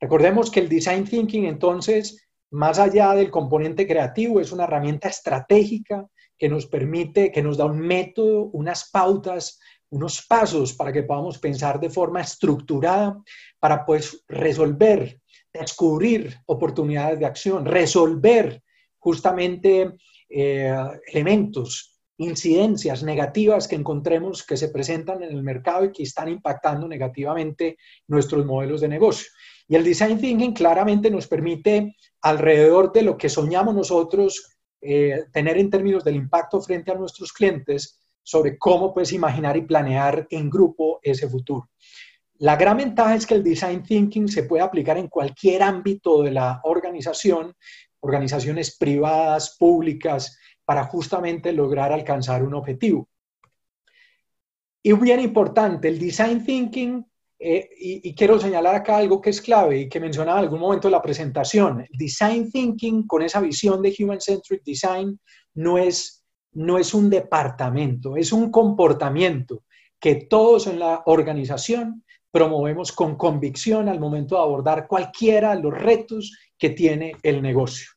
Recordemos que el design thinking entonces, más allá del componente creativo, es una herramienta estratégica que nos permite, que nos da un método, unas pautas, unos pasos para que podamos pensar de forma estructurada para pues resolver, descubrir oportunidades de acción, resolver justamente eh, elementos, incidencias negativas que encontremos que se presentan en el mercado y que están impactando negativamente nuestros modelos de negocio. Y el design thinking claramente nos permite, alrededor de lo que soñamos nosotros, eh, tener en términos del impacto frente a nuestros clientes sobre cómo puedes imaginar y planear en grupo ese futuro. La gran ventaja es que el design thinking se puede aplicar en cualquier ámbito de la organización, organizaciones privadas, públicas, para justamente lograr alcanzar un objetivo. Y bien importante, el design thinking eh, y, quiero señalar acá algo que es clave y que mencionaba en algún momento de la presentación. Design Thinking con esa visión de Human Centric Design no es, no es un departamento, es un comportamiento que todos en la organización promovemos con convicción al momento de abordar cualquiera de los retos que tiene el negocio.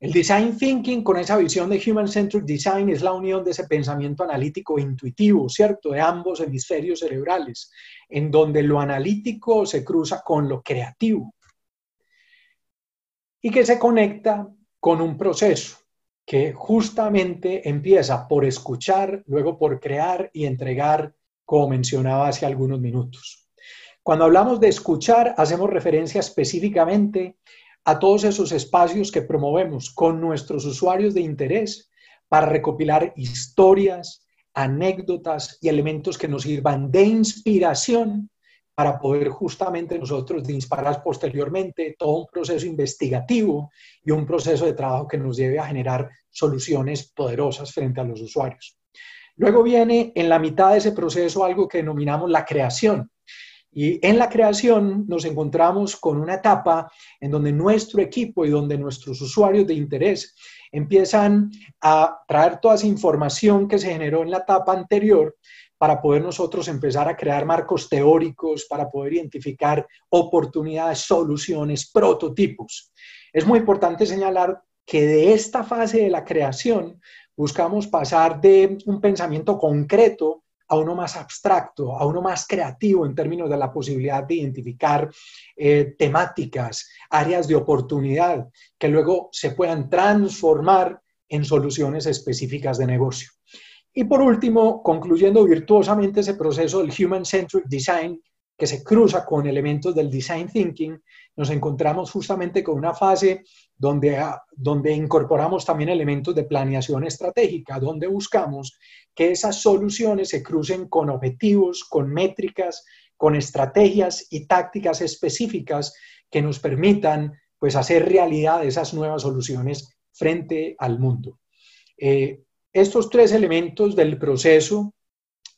El design thinking con esa visión de human centric design es la unión de ese pensamiento analítico e intuitivo, ¿cierto? De ambos hemisferios cerebrales, en donde lo analítico se cruza con lo creativo y que se conecta con un proceso que justamente empieza por escuchar, luego por crear y entregar, como mencionaba hace algunos minutos. Cuando hablamos de escuchar, hacemos referencia específicamente a todos esos espacios que promovemos con nuestros usuarios de interés para recopilar historias, anécdotas y elementos que nos sirvan de inspiración para poder justamente nosotros disparar posteriormente todo un proceso investigativo y un proceso de trabajo que nos lleve a generar soluciones poderosas frente a los usuarios. Luego viene en la mitad de ese proceso algo que denominamos la creación, y en la creación nos encontramos con una etapa en donde nuestro equipo y donde nuestros usuarios de interés empiezan a traer toda esa información que se generó en la etapa anterior para poder nosotros empezar a crear marcos teóricos, para poder identificar oportunidades, soluciones, prototipos. Es muy importante señalar que de esta fase de la creación buscamos pasar de un pensamiento concreto a uno más abstracto, a uno más creativo en términos de la posibilidad de identificar eh, temáticas, áreas de oportunidad que luego se puedan transformar en soluciones específicas de negocio. Y por último, concluyendo virtuosamente ese proceso del Human Centric Design, que se cruza con elementos del Design Thinking, nos encontramos justamente con una fase donde, ah, donde incorporamos también elementos de planeación estratégica, donde buscamos que esas soluciones se crucen con objetivos, con métricas, con estrategias y tácticas específicas que nos permitan pues hacer realidad esas nuevas soluciones frente al mundo. Eh, estos tres elementos del proceso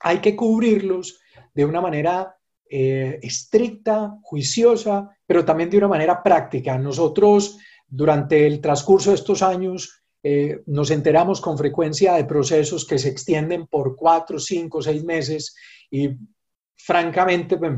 hay que cubrirlos de una manera eh, estricta, juiciosa, pero también de una manera práctica. Nosotros, durante el transcurso de estos años, eh, nos enteramos con frecuencia de procesos que se extienden por cuatro, cinco, seis meses y francamente pues,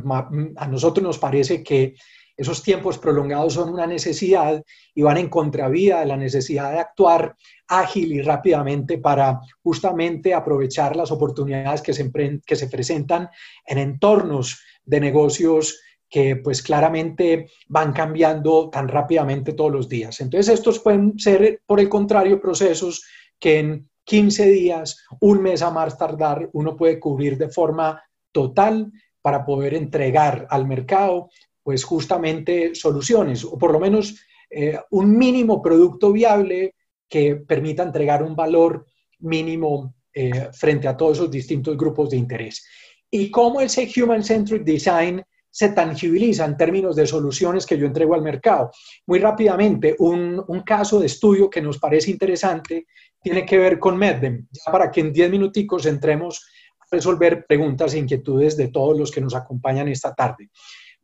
a nosotros nos parece que esos tiempos prolongados son una necesidad y van en contravía de la necesidad de actuar ágil y rápidamente para justamente aprovechar las oportunidades que se, que se presentan en entornos de negocios que pues claramente van cambiando tan rápidamente todos los días. Entonces estos pueden ser, por el contrario, procesos que en 15 días, un mes a más tardar, uno puede cubrir de forma total para poder entregar al mercado pues justamente soluciones o por lo menos eh, un mínimo producto viable que permita entregar un valor mínimo eh, frente a todos esos distintos grupos de interés y cómo ese Human Centric Design se tangibiliza en términos de soluciones que yo entrego al mercado. Muy rápidamente, un, caso de estudio que nos parece interesante tiene que ver con Medem, ya para que en 10 minuticos entremos resolver preguntas e inquietudes de todos los que nos acompañan esta tarde.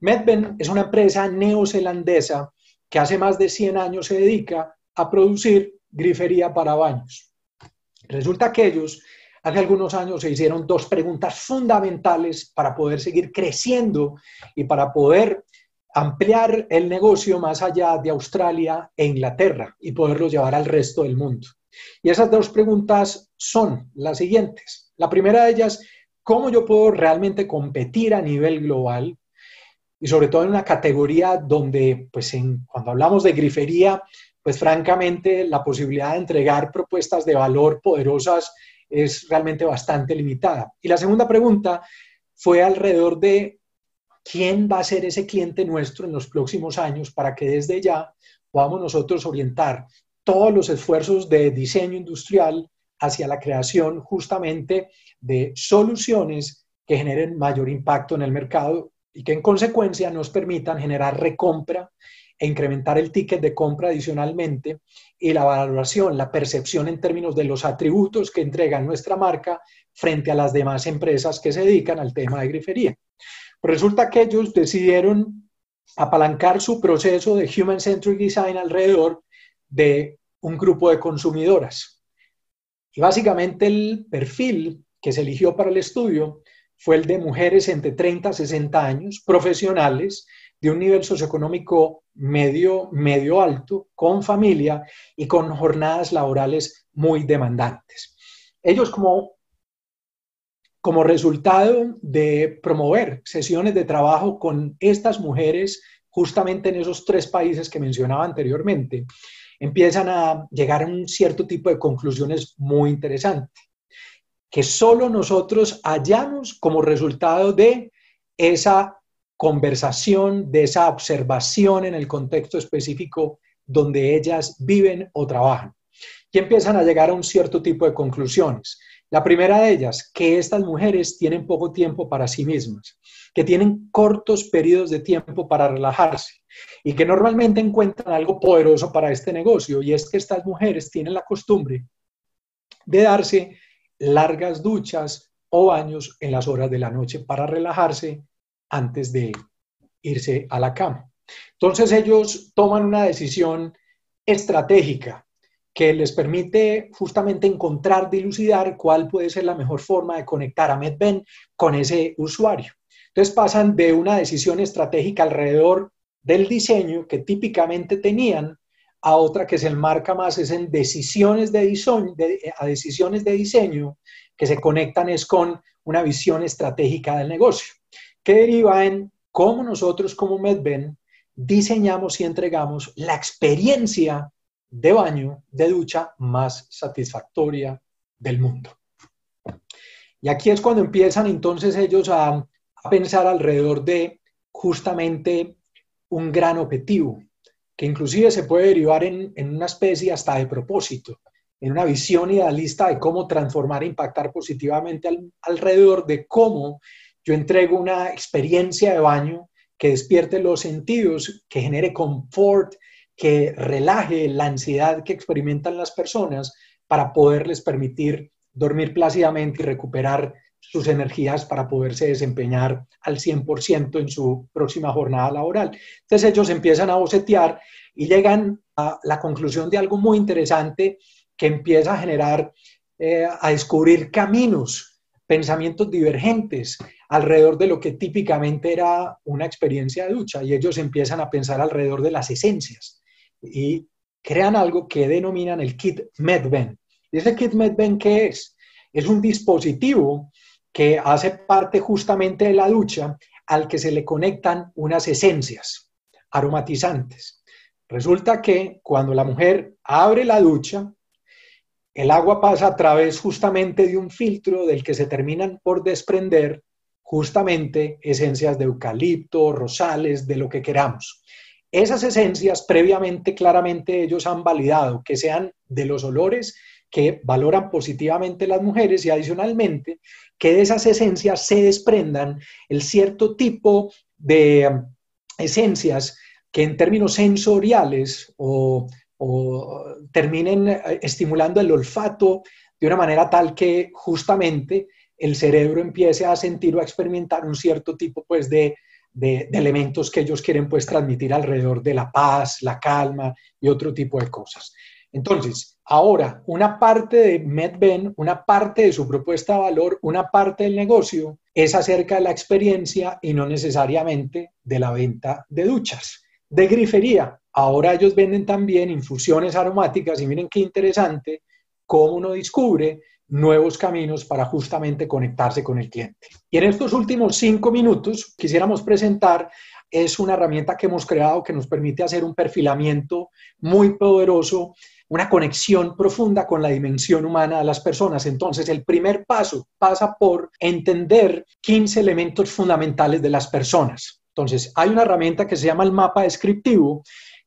Medben es una empresa neozelandesa que hace más de 100 años se dedica a producir grifería para baños. Resulta que ellos hace algunos años se hicieron dos preguntas fundamentales para poder seguir creciendo y para poder ampliar el negocio más allá de Australia e Inglaterra y poderlo llevar al resto del mundo. Y esas dos preguntas son las siguientes. La primera de ellas, ¿cómo yo puedo realmente competir a nivel global? Y sobre todo en una categoría donde, pues cuando hablamos de grifería, pues francamente la posibilidad de entregar propuestas de valor poderosas es realmente bastante limitada. Y la segunda pregunta fue alrededor de quién va a ser ese cliente nuestro en los próximos años para que desde ya podamos nosotros orientar todos los esfuerzos de diseño industrial hacia la creación justamente de soluciones que generen mayor impacto en el mercado y que en consecuencia nos permitan generar recompra e incrementar el ticket de compra adicionalmente y la valoración, la percepción en términos de los atributos que entrega nuestra marca frente a las demás empresas que se dedican al tema de grifería. Resulta que ellos decidieron apalancar su proceso de Human Centric Design alrededor de un grupo de consumidoras. Y básicamente el perfil que se eligió para el estudio fue el de mujeres entre 30 y 60 años, profesionales, de un nivel socioeconómico medio, medio alto, con familia y con jornadas laborales muy demandantes. Ellos como, como resultado de promover sesiones de trabajo con estas mujeres justamente en esos tres países que mencionaba anteriormente, empiezan a llegar a un cierto tipo de conclusiones muy interesantes, que solo nosotros hallamos como resultado de esa conversación, de esa observación en el contexto específico donde ellas viven o trabajan. Y empiezan a llegar a un cierto tipo de conclusiones. La primera de ellas, que estas mujeres tienen poco tiempo para sí mismas, que tienen cortos periodos de tiempo para relajarse y que normalmente encuentran algo poderoso para este negocio y es que estas mujeres tienen la costumbre de darse largas duchas o baños en las horas de la noche para relajarse antes de irse a la cama. Entonces ellos toman una decisión estratégica que les permite justamente encontrar, dilucidar cuál puede ser la mejor forma de conectar a MedBen con ese usuario. Entonces pasan de una decisión estratégica alrededor del diseño que típicamente tenían a otra que se enmarca más es en decisiones de diseño, a decisiones de diseño que se conectan es con una visión estratégica del negocio que deriva en cómo nosotros como MedBen diseñamos y entregamos la experiencia de baño, de ducha más satisfactoria del mundo. Y aquí es cuando empiezan entonces ellos a, pensar alrededor de justamente un gran objetivo, que inclusive se puede derivar en, una especie hasta de propósito, en una visión idealista de cómo transformar e impactar positivamente alrededor de cómo yo entrego una experiencia de baño que despierte los sentidos, que genere confort, que relaje la ansiedad que experimentan las personas para poderles permitir dormir plácidamente y recuperar sus energías para poderse desempeñar al 100% en su próxima jornada laboral. Entonces ellos empiezan a bocetear y llegan a la conclusión de algo muy interesante que empieza a generar, eh, a descubrir caminos, pensamientos divergentes, alrededor de lo que típicamente era una experiencia de ducha y ellos empiezan a pensar alrededor de las esencias y crean algo que denominan el kit MedBen. ¿Y ese kit MedBen qué es? Es un dispositivo que hace parte justamente de la ducha al que se le conectan unas esencias aromatizantes. Resulta que cuando la mujer abre la ducha, el agua pasa a través justamente de un filtro del que se terminan por desprender justamente esencias de eucalipto, rosales, de lo que queramos. Esas esencias previamente, claramente ellos han validado que sean de los olores que valoran positivamente las mujeres y adicionalmente que de esas esencias se desprendan el cierto tipo de um, esencias que en términos sensoriales o, terminen eh, estimulando el olfato de una manera tal que justamente el cerebro empiece a sentir o a experimentar un cierto tipo pues de, de, elementos que ellos quieren pues transmitir alrededor de la paz, la calma y otro tipo de cosas. Entonces, ahora, una parte de MedBen, una parte de su propuesta de valor, una parte del negocio es acerca de la experiencia y no necesariamente de la venta de duchas. De grifería, ahora ellos venden también infusiones aromáticas y miren qué interesante cómo uno descubre nuevos caminos para justamente conectarse con el cliente. Y en estos últimos cinco minutos quisiéramos presentar es una herramienta que hemos creado que nos permite hacer un perfilamiento muy poderoso, una conexión profunda con la dimensión humana de las personas. Entonces, el primer paso pasa por entender 15 elementos fundamentales de las personas. Entonces, hay una herramienta que se llama el mapa descriptivo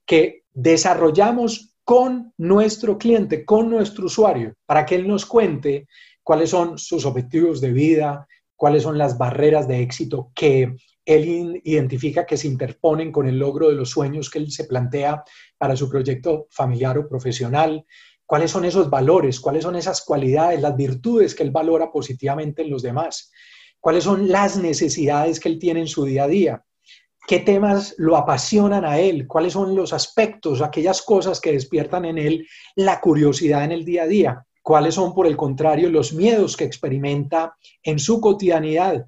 que desarrollamos con nuestro cliente, con nuestro usuario, para que él nos cuente cuáles son sus objetivos de vida, cuáles son las barreras de éxito que él identifica que se interponen con el logro de los sueños que él se plantea para su proyecto familiar o profesional, cuáles son esos valores, cuáles son esas cualidades, las virtudes que él valora positivamente en los demás, cuáles son las necesidades que él tiene en su día a día, qué temas lo apasionan a él, cuáles son los aspectos, aquellas cosas que despiertan en él la curiosidad en el día a día, cuáles son, por el contrario, los miedos que experimenta en su cotidianidad,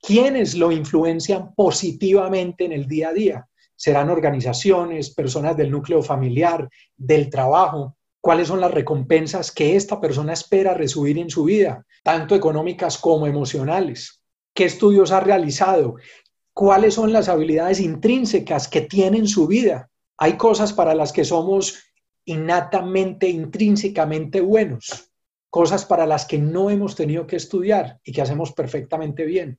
quiénes lo influencian positivamente en el día a día. Serán organizaciones, personas del núcleo familiar, del trabajo, cuáles son las recompensas que esta persona espera recibir en su vida, tanto económicas como emocionales. ¿Qué estudios ha realizado? Cuáles son las habilidades intrínsecas que tiene en su vida. Hay cosas para las que somos innatamente, intrínsecamente buenos, cosas para las que no hemos tenido que estudiar y que hacemos perfectamente bien.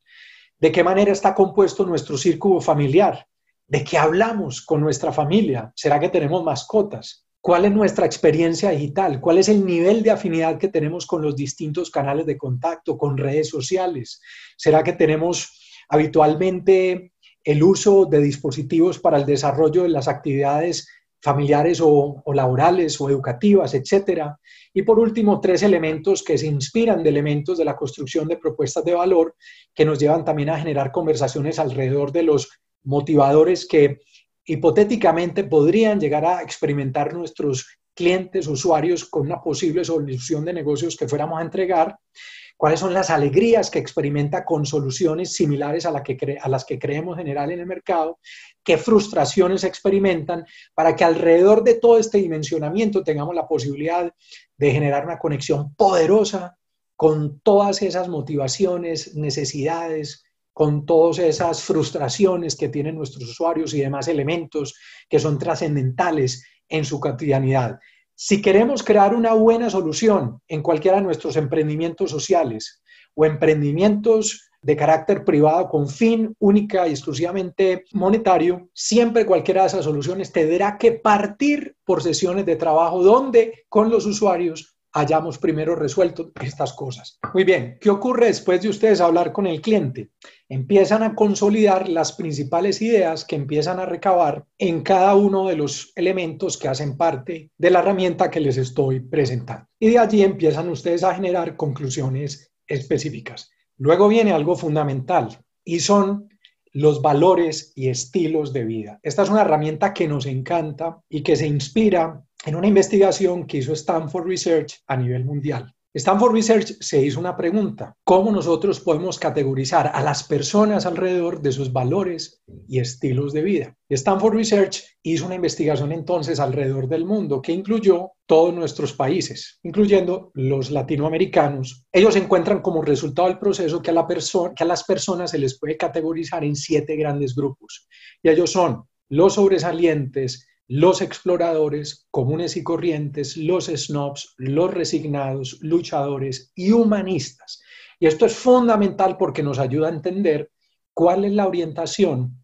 ¿De qué manera está compuesto nuestro círculo familiar? ¿De qué hablamos con nuestra familia? ¿Será que tenemos mascotas? ¿Cuál es nuestra experiencia digital? ¿Cuál es el nivel de afinidad que tenemos con los distintos canales de contacto, con redes sociales? ¿Será que tenemos habitualmente el uso de dispositivos para el desarrollo de las actividades familiares o, laborales o educativas, etcétera. Y por último, tres elementos que se inspiran de elementos de la construcción de propuestas de valor que nos llevan también a generar conversaciones alrededor de los motivadores que hipotéticamente podrían llegar a experimentar nuestros clientes, usuarios, con una posible solución de negocios que fuéramos a entregar cuáles son las alegrías que experimenta con soluciones similares a, las que creemos general en el mercado, qué frustraciones experimentan, para que alrededor de todo este dimensionamiento tengamos la posibilidad de generar una conexión poderosa con todas esas motivaciones, necesidades, con todas esas frustraciones que tienen nuestros usuarios y demás elementos que son trascendentales en su cotidianidad. Si queremos crear una buena solución en cualquiera de nuestros emprendimientos sociales o emprendimientos de carácter privado con fin única y exclusivamente monetario, siempre cualquiera de esas soluciones tendrá que partir por sesiones de trabajo donde con los usuarios hayamos primero resuelto estas cosas. Muy bien, ¿qué ocurre después de ustedes hablar con el cliente? Empiezan a consolidar las principales ideas que empiezan a recabar en cada uno de los elementos que hacen parte de la herramienta que les estoy presentando. Y de allí empiezan ustedes a generar conclusiones específicas. Luego viene algo fundamental y son los valores y estilos de vida. Esta es una herramienta que nos encanta y que se inspira en una investigación que hizo Stanford Research a nivel mundial. Stanford Research se hizo una pregunta, ¿cómo nosotros podemos categorizar a las personas alrededor de sus valores y estilos de vida? Stanford Research hizo una investigación entonces alrededor del mundo que incluyó todos nuestros países, incluyendo los latinoamericanos. Ellos encuentran como resultado del proceso que a, que a las personas se les puede categorizar en siete grandes grupos. Y ellos son los sobresalientes, los exploradores comunes y corrientes, los snobs, los resignados, luchadores y humanistas. Y esto es fundamental porque nos ayuda a entender cuál es la orientación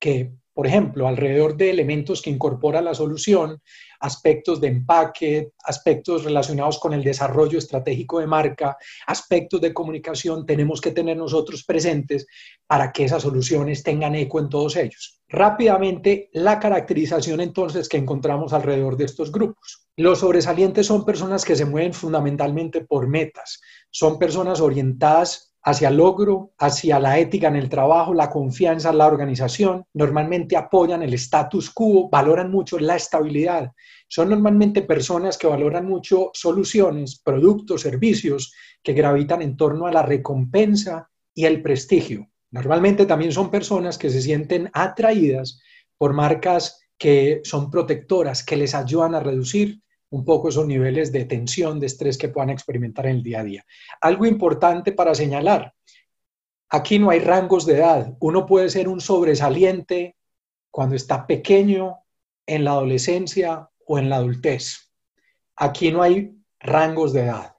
que por ejemplo, alrededor de elementos que incorpora la solución, aspectos de empaque, aspectos relacionados con el desarrollo estratégico de marca, aspectos de comunicación, tenemos que tener nosotros presentes para que esas soluciones tengan eco en todos ellos. Rápidamente, la caracterización entonces que encontramos alrededor de estos grupos. Los sobresalientes son personas que se mueven fundamentalmente por metas, son personas orientadas hacia el logro, hacia la ética en el trabajo, la confianza en la organización. Normalmente apoyan el status quo, valoran mucho la estabilidad. Son normalmente personas que valoran mucho soluciones, productos, servicios que gravitan en torno a la recompensa y el prestigio. Normalmente también son personas que se sienten atraídas por marcas que son protectoras, que les ayudan a reducir un poco esos niveles de tensión, de estrés que puedan experimentar en el día a día. Algo importante para señalar, aquí no hay rangos de edad. Uno puede ser un sobresaliente cuando está pequeño, en la adolescencia o en la adultez. Aquí no hay rangos de edad.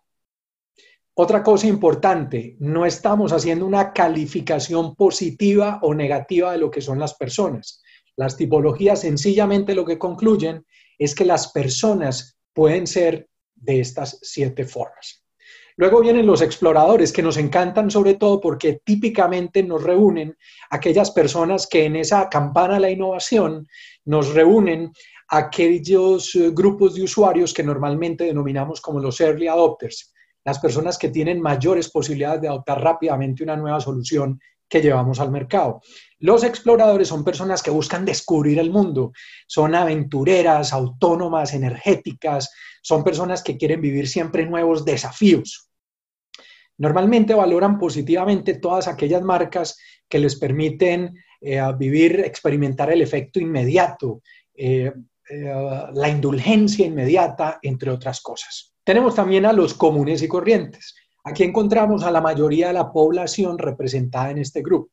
Otra cosa importante, no estamos haciendo una calificación positiva o negativa de lo que son las personas. Las tipologías sencillamente lo que concluyen es que las personas pueden ser de estas siete formas. Luego vienen los exploradores, que nos encantan sobre todo porque típicamente nos reúnen aquellas personas que en esa campana de la innovación nos reúnen aquellos eh, grupos de usuarios que normalmente denominamos como los early adopters, las personas que tienen mayores posibilidades de adoptar rápidamente una nueva solución que llevamos al mercado. Los exploradores son personas que buscan descubrir el mundo, son aventureras, autónomas, energéticas, son personas que quieren vivir siempre nuevos desafíos. Normalmente valoran positivamente todas aquellas marcas que les permiten eh, vivir, experimentar el efecto inmediato, eh, eh, la indulgencia inmediata, entre otras cosas. Tenemos también a los comunes y corrientes. Aquí encontramos a la mayoría de la población representada en este grupo.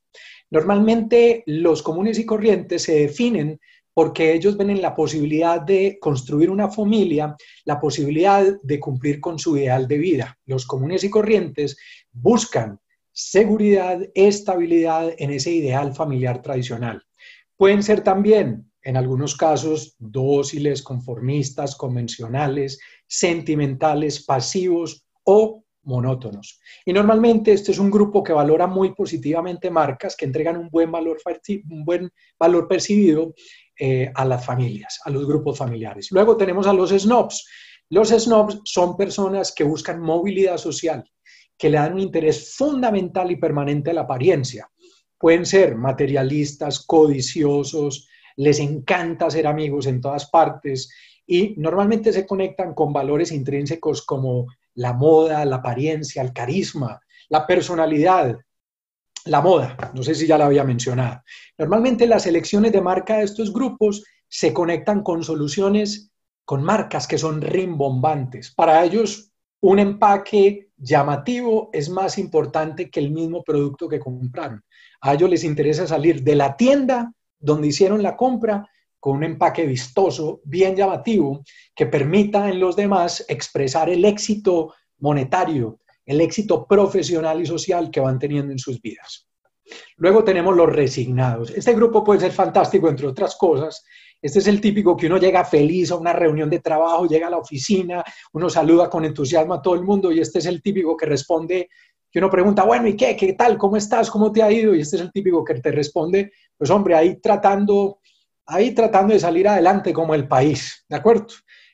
Normalmente los comunes y corrientes se definen porque ellos ven en la posibilidad de construir una familia, la posibilidad de cumplir con su ideal de vida. Los comunes y corrientes buscan seguridad, estabilidad en ese ideal familiar tradicional. Pueden ser también, en algunos casos, dóciles, conformistas, convencionales, sentimentales, pasivos o monótonos. Y normalmente este es un grupo que valora muy positivamente marcas que entregan un buen valor, un buen valor percibido eh, a las familias, a los grupos familiares. Luego tenemos a los snobs. Los snobs son personas que buscan movilidad social, que le dan un interés fundamental y permanente a la apariencia. Pueden ser materialistas, codiciosos, les encanta ser amigos en todas partes y normalmente se conectan con valores intrínsecos como la moda, la apariencia, el carisma, la personalidad, la moda, no sé si ya la había mencionado. Normalmente las elecciones de marca de estos grupos se conectan con soluciones, con marcas que son rimbombantes. Para ellos, un empaque llamativo es más importante que el mismo producto que compraron. A ellos les interesa salir de la tienda donde hicieron la compra con un empaque vistoso, bien llamativo, que permita en los demás expresar el éxito monetario, el éxito profesional y social que van teniendo en sus vidas. Luego tenemos los resignados. Este grupo puede ser fantástico, entre otras cosas. Este es el típico que uno llega feliz a una reunión de trabajo, llega a la oficina, uno saluda con entusiasmo a todo el mundo y este es el típico que responde, que uno pregunta, bueno, ¿y qué? ¿Qué tal? ¿Cómo estás? ¿Cómo te ha ido? Y este es el típico que te responde, pues hombre, ahí tratando ahí tratando de salir adelante como el país, ¿de acuerdo?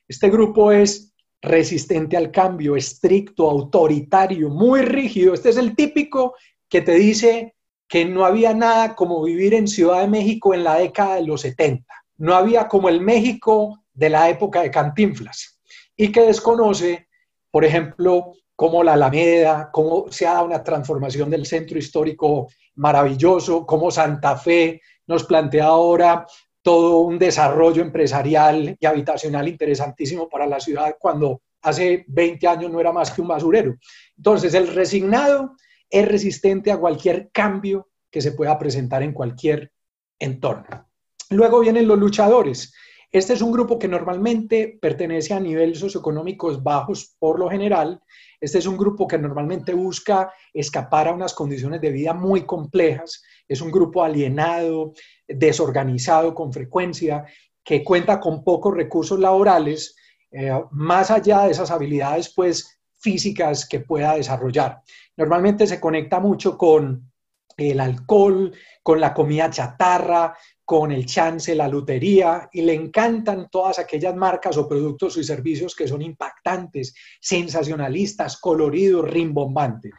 Este grupo es resistente al cambio, estricto, autoritario, muy rígido. Este es el típico que te dice que no había nada como vivir en Ciudad de México en la década de los 70. No había como el México de la época de Cantinflas y que desconoce, por ejemplo, cómo la Alameda, cómo se ha dado una transformación del centro histórico maravilloso, cómo Santa Fe nos plantea ahora todo un desarrollo empresarial y habitacional interesantísimo para la ciudad cuando hace 20 años no era más que un basurero. Entonces, el resignado es resistente a cualquier cambio que se pueda presentar en cualquier entorno. Luego vienen los luchadores. Este es un grupo que normalmente pertenece a niveles socioeconómicos bajos por lo general. Este es un grupo que normalmente busca escapar a unas condiciones de vida muy complejas. Es un grupo alienado, desorganizado con frecuencia, que cuenta con pocos recursos laborales, eh, más allá de esas habilidades pues físicas que pueda desarrollar. Normalmente se conecta mucho con el alcohol, con la comida chatarra, con el chance, la lutería, y le encantan todas aquellas marcas o productos y servicios que son impactantes, sensacionalistas, coloridos, rimbombantes.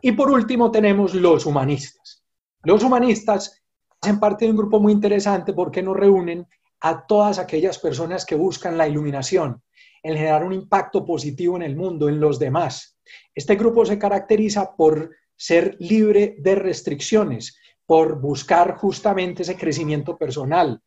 Y por último tenemos los humanistas. Los humanistas hacen parte de un grupo muy interesante porque nos reúnen a todas aquellas personas que buscan la iluminación, el generar un impacto positivo en el mundo, en los demás. Este grupo se caracteriza por ser libre de restricciones, por buscar justamente ese crecimiento personal,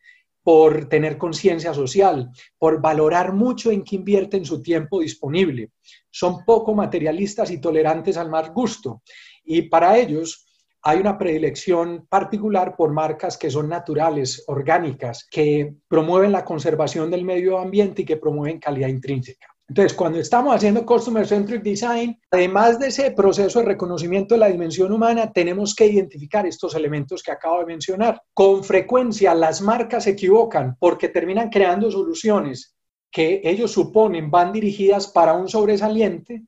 por tener conciencia social, por valorar mucho en qué invierten su tiempo disponible. Son poco materialistas y tolerantes al mal gusto. Y para ellos hay una predilección particular por marcas que son naturales, orgánicas, que promueven la conservación del medio ambiente y que promueven calidad intrínseca. Entonces, cuando estamos haciendo Customer Centric Design, además de ese proceso de reconocimiento de la dimensión humana, tenemos que identificar estos elementos que acabo de mencionar. Con frecuencia las marcas se equivocan porque terminan creando soluciones que ellos suponen van dirigidas para un sobresaliente,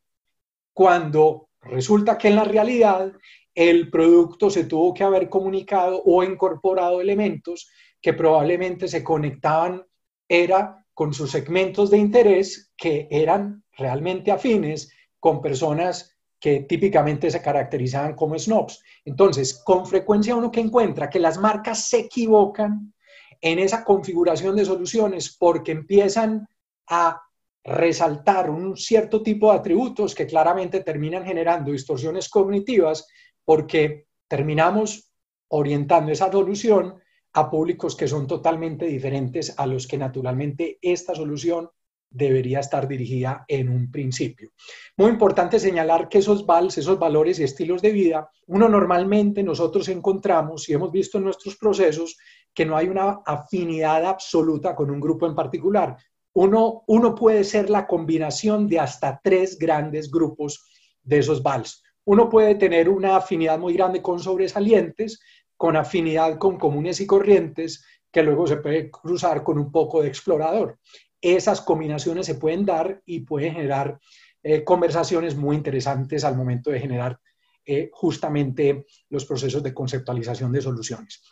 cuando resulta que en la realidad el producto se tuvo que haber comunicado o incorporado elementos que probablemente se conectaban, era con sus segmentos de interés que eran realmente afines con personas que típicamente se caracterizaban como snobs. Entonces, con frecuencia uno que encuentra que las marcas se equivocan en esa configuración de soluciones porque empiezan a resaltar un cierto tipo de atributos que claramente terminan generando distorsiones cognitivas porque terminamos orientando esa solución a públicos que son totalmente diferentes a los que naturalmente esta solución debería estar dirigida en un principio. Muy importante señalar que esos vals, esos valores y estilos de vida, uno normalmente nosotros encontramos y hemos visto en nuestros procesos que no hay una afinidad absoluta con un grupo en particular. Uno, uno puede ser la combinación de hasta tres grandes grupos de esos vals. Uno puede tener una afinidad muy grande con sobresalientes, con afinidad con comunes y corrientes, que luego se puede cruzar con un poco de explorador. Esas combinaciones se pueden dar y pueden generar eh, conversaciones muy interesantes al momento de generar eh, justamente los procesos de conceptualización de soluciones.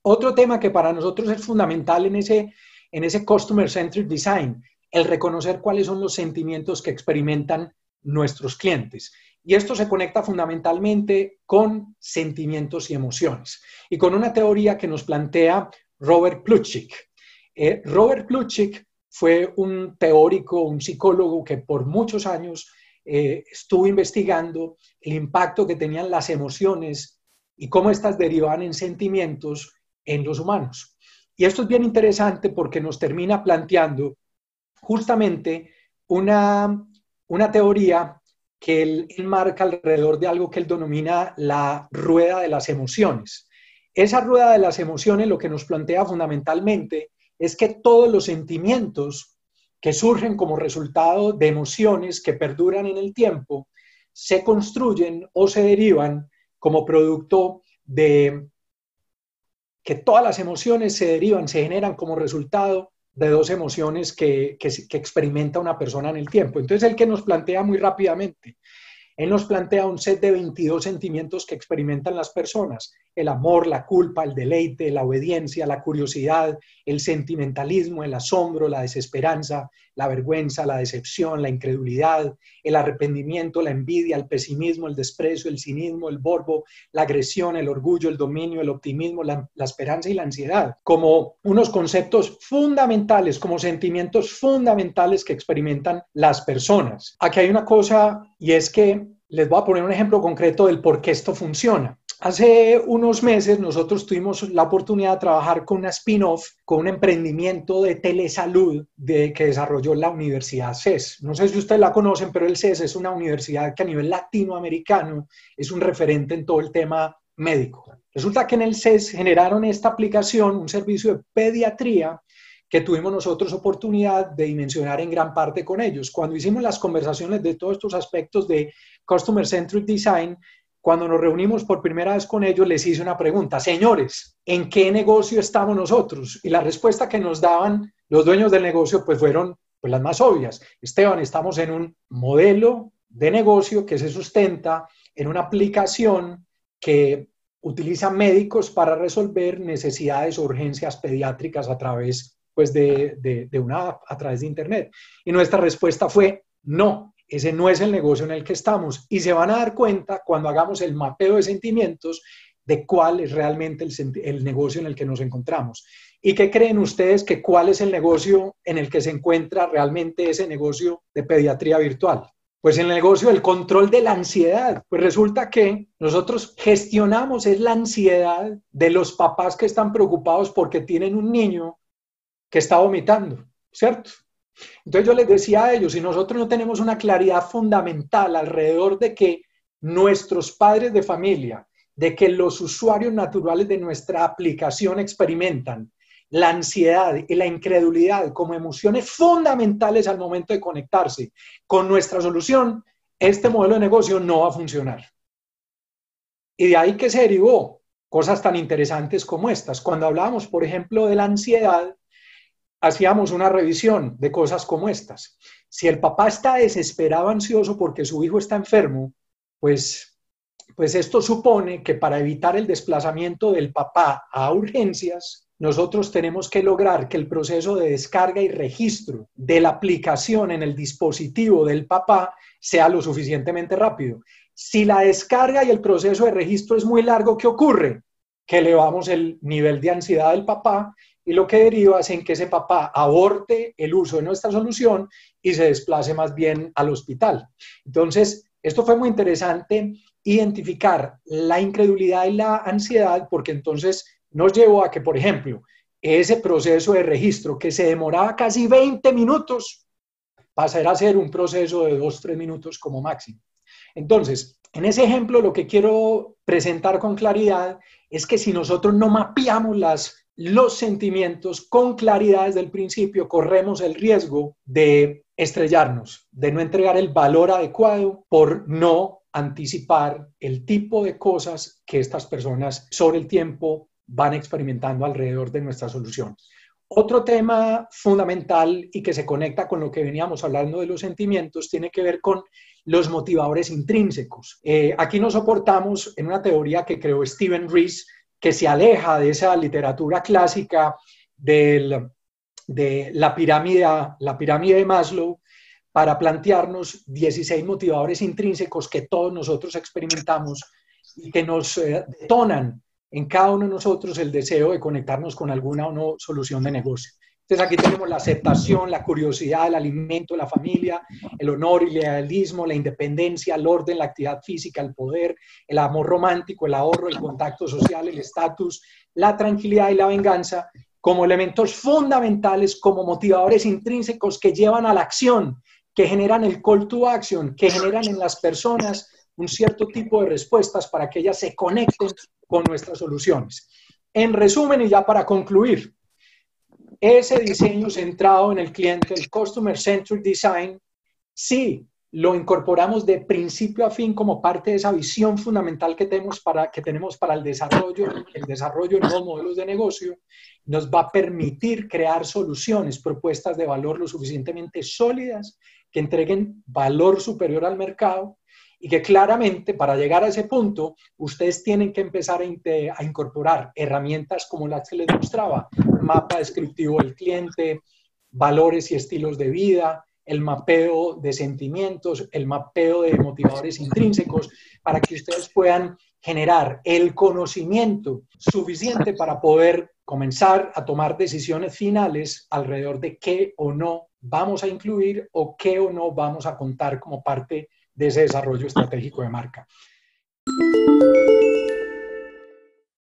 Otro tema que para nosotros es fundamental en ese, en ese Customer Centric Design, el reconocer cuáles son los sentimientos que experimentan nuestros clientes. Y esto se conecta fundamentalmente con sentimientos y emociones y con una teoría que nos plantea Robert Plutchik. Eh, Robert Plutchik fue un teórico, un psicólogo que por muchos años eh, estuvo investigando el impacto que tenían las emociones y cómo éstas derivan en sentimientos en los humanos. Y esto es bien interesante porque nos termina planteando justamente una, una teoría que él, marca alrededor de algo que él denomina la rueda de las emociones. Esa rueda de las emociones lo que nos plantea fundamentalmente es que todos los sentimientos que surgen como resultado de emociones que perduran en el tiempo se construyen o se derivan como producto de que todas las emociones se derivan, se generan como resultado de dos emociones que, que, experimenta una persona en el tiempo. Entonces, el que nos plantea muy rápidamente, él nos plantea un set de 22 sentimientos que experimentan las personas el amor, la culpa, el deleite, la obediencia, la curiosidad, el sentimentalismo, el asombro, la desesperanza, la vergüenza, la decepción, la incredulidad, el arrepentimiento, la envidia, el pesimismo, el desprecio, el cinismo, el borbo, la agresión, el orgullo, el dominio, el optimismo, la, esperanza y la ansiedad, como unos conceptos fundamentales, como sentimientos fundamentales que experimentan las personas. Aquí hay una cosa y es que les voy a poner un ejemplo concreto del por qué esto funciona. Hace unos meses nosotros tuvimos la oportunidad de trabajar con una spin-off, con un emprendimiento de telesalud de, que desarrolló la Universidad CES. No sé si ustedes la conocen, pero el CES es una universidad que a nivel latinoamericano es un referente en todo el tema médico. Resulta que en el CES generaron esta aplicación, un servicio de pediatría que tuvimos nosotros oportunidad de dimensionar en gran parte con ellos. Cuando hicimos las conversaciones de todos estos aspectos de Customer Centric Design, cuando nos reunimos por primera vez con ellos, les hice una pregunta, señores, ¿en qué negocio estamos nosotros? Y la respuesta que nos daban los dueños del negocio, pues fueron pues, las más obvias. Esteban, estamos en un modelo de negocio que se sustenta en una aplicación que utiliza médicos para resolver necesidades o urgencias pediátricas a través pues, de, de, una app, a través de Internet. Y nuestra respuesta fue no, ese no es el negocio en el que estamos. Y se van a dar cuenta cuando hagamos el mapeo de sentimientos de cuál es realmente el, negocio en el que nos encontramos. ¿Y qué creen ustedes que cuál es el negocio en el que se encuentra realmente ese negocio de pediatría virtual? Pues el negocio del control de la ansiedad, pues resulta que nosotros gestionamos es la ansiedad de los papás que están preocupados porque tienen un niño que está vomitando, ¿cierto? Entonces yo les decía a ellos, si nosotros no tenemos una claridad fundamental alrededor de que nuestros padres de familia, de que los usuarios naturales de nuestra aplicación experimentan la ansiedad y la incredulidad como emociones fundamentales al momento de conectarse con nuestra solución, este modelo de negocio no va a funcionar. Y de ahí que se derivó cosas tan interesantes como estas. Cuando hablábamos, por ejemplo, de la ansiedad, hacíamos una revisión de cosas como estas. Si el papá está desesperado, ansioso porque su hijo está enfermo, pues, pues esto supone que para evitar el desplazamiento del papá a urgencias, nosotros tenemos que lograr que el proceso de descarga y registro de la aplicación en el dispositivo del papá sea lo suficientemente rápido. Si la descarga y el proceso de registro es muy largo, ¿qué ocurre? Que elevamos el nivel de ansiedad del papá y lo que deriva es en que ese papá aborte el uso de nuestra solución y se desplace más bien al hospital. Entonces, esto fue muy interesante identificar la incredulidad y la ansiedad porque entonces nos llevó a que, por ejemplo, ese proceso de registro que se demoraba casi 20 minutos, pasara a ser un proceso de 2, 3 minutos como máximo. Entonces, en ese ejemplo lo que quiero presentar con claridad es que si nosotros no mapeamos las, los sentimientos con claridad desde el principio, corremos el riesgo de estrellarnos, de no entregar el valor adecuado por no anticipar el tipo de cosas que estas personas sobre el tiempo van experimentando alrededor de nuestra solución. Otro tema fundamental y que se conecta con lo que veníamos hablando de los sentimientos tiene que ver con los motivadores intrínsecos. Eh, aquí nos soportamos en una teoría que creó Steven Rees, que se aleja de esa literatura clásica de la pirámide, la pirámide de Maslow para plantearnos 16 motivadores intrínsecos que todos nosotros experimentamos y que nos eh, detonan en cada uno de nosotros el deseo de conectarnos con alguna o no solución de negocio. Entonces aquí tenemos la aceptación, la curiosidad, el alimento, la familia, el honor y el idealismo, la independencia, el orden, la actividad física, el poder, el amor romántico, el ahorro, el contacto social, el estatus, la tranquilidad y la venganza como elementos fundamentales, como motivadores intrínsecos que llevan a la acción, que generan el call to action, que generan en las personas un cierto tipo de respuestas para que ellas se conecten con nuestras soluciones. En resumen, y ya para concluir, ese diseño centrado en el cliente, el Customer Centric Design, sí lo incorporamos de principio a fin como parte de esa visión fundamental que tenemos para, que tenemos para el desarrollo, el desarrollo de nuevos modelos de negocio, nos va a permitir crear soluciones, propuestas de valor lo suficientemente sólidas que entreguen valor superior al mercado y que claramente para llegar a ese punto ustedes tienen que empezar a, incorporar herramientas como las que les mostraba, mapa descriptivo del cliente, valores y estilos de vida, el mapeo de sentimientos, el mapeo de motivadores intrínsecos, para que ustedes puedan generar el conocimiento suficiente para poder comenzar a tomar decisiones finales alrededor de qué o no vamos a incluir o qué o no vamos a contar como parte de ese desarrollo estratégico de marca.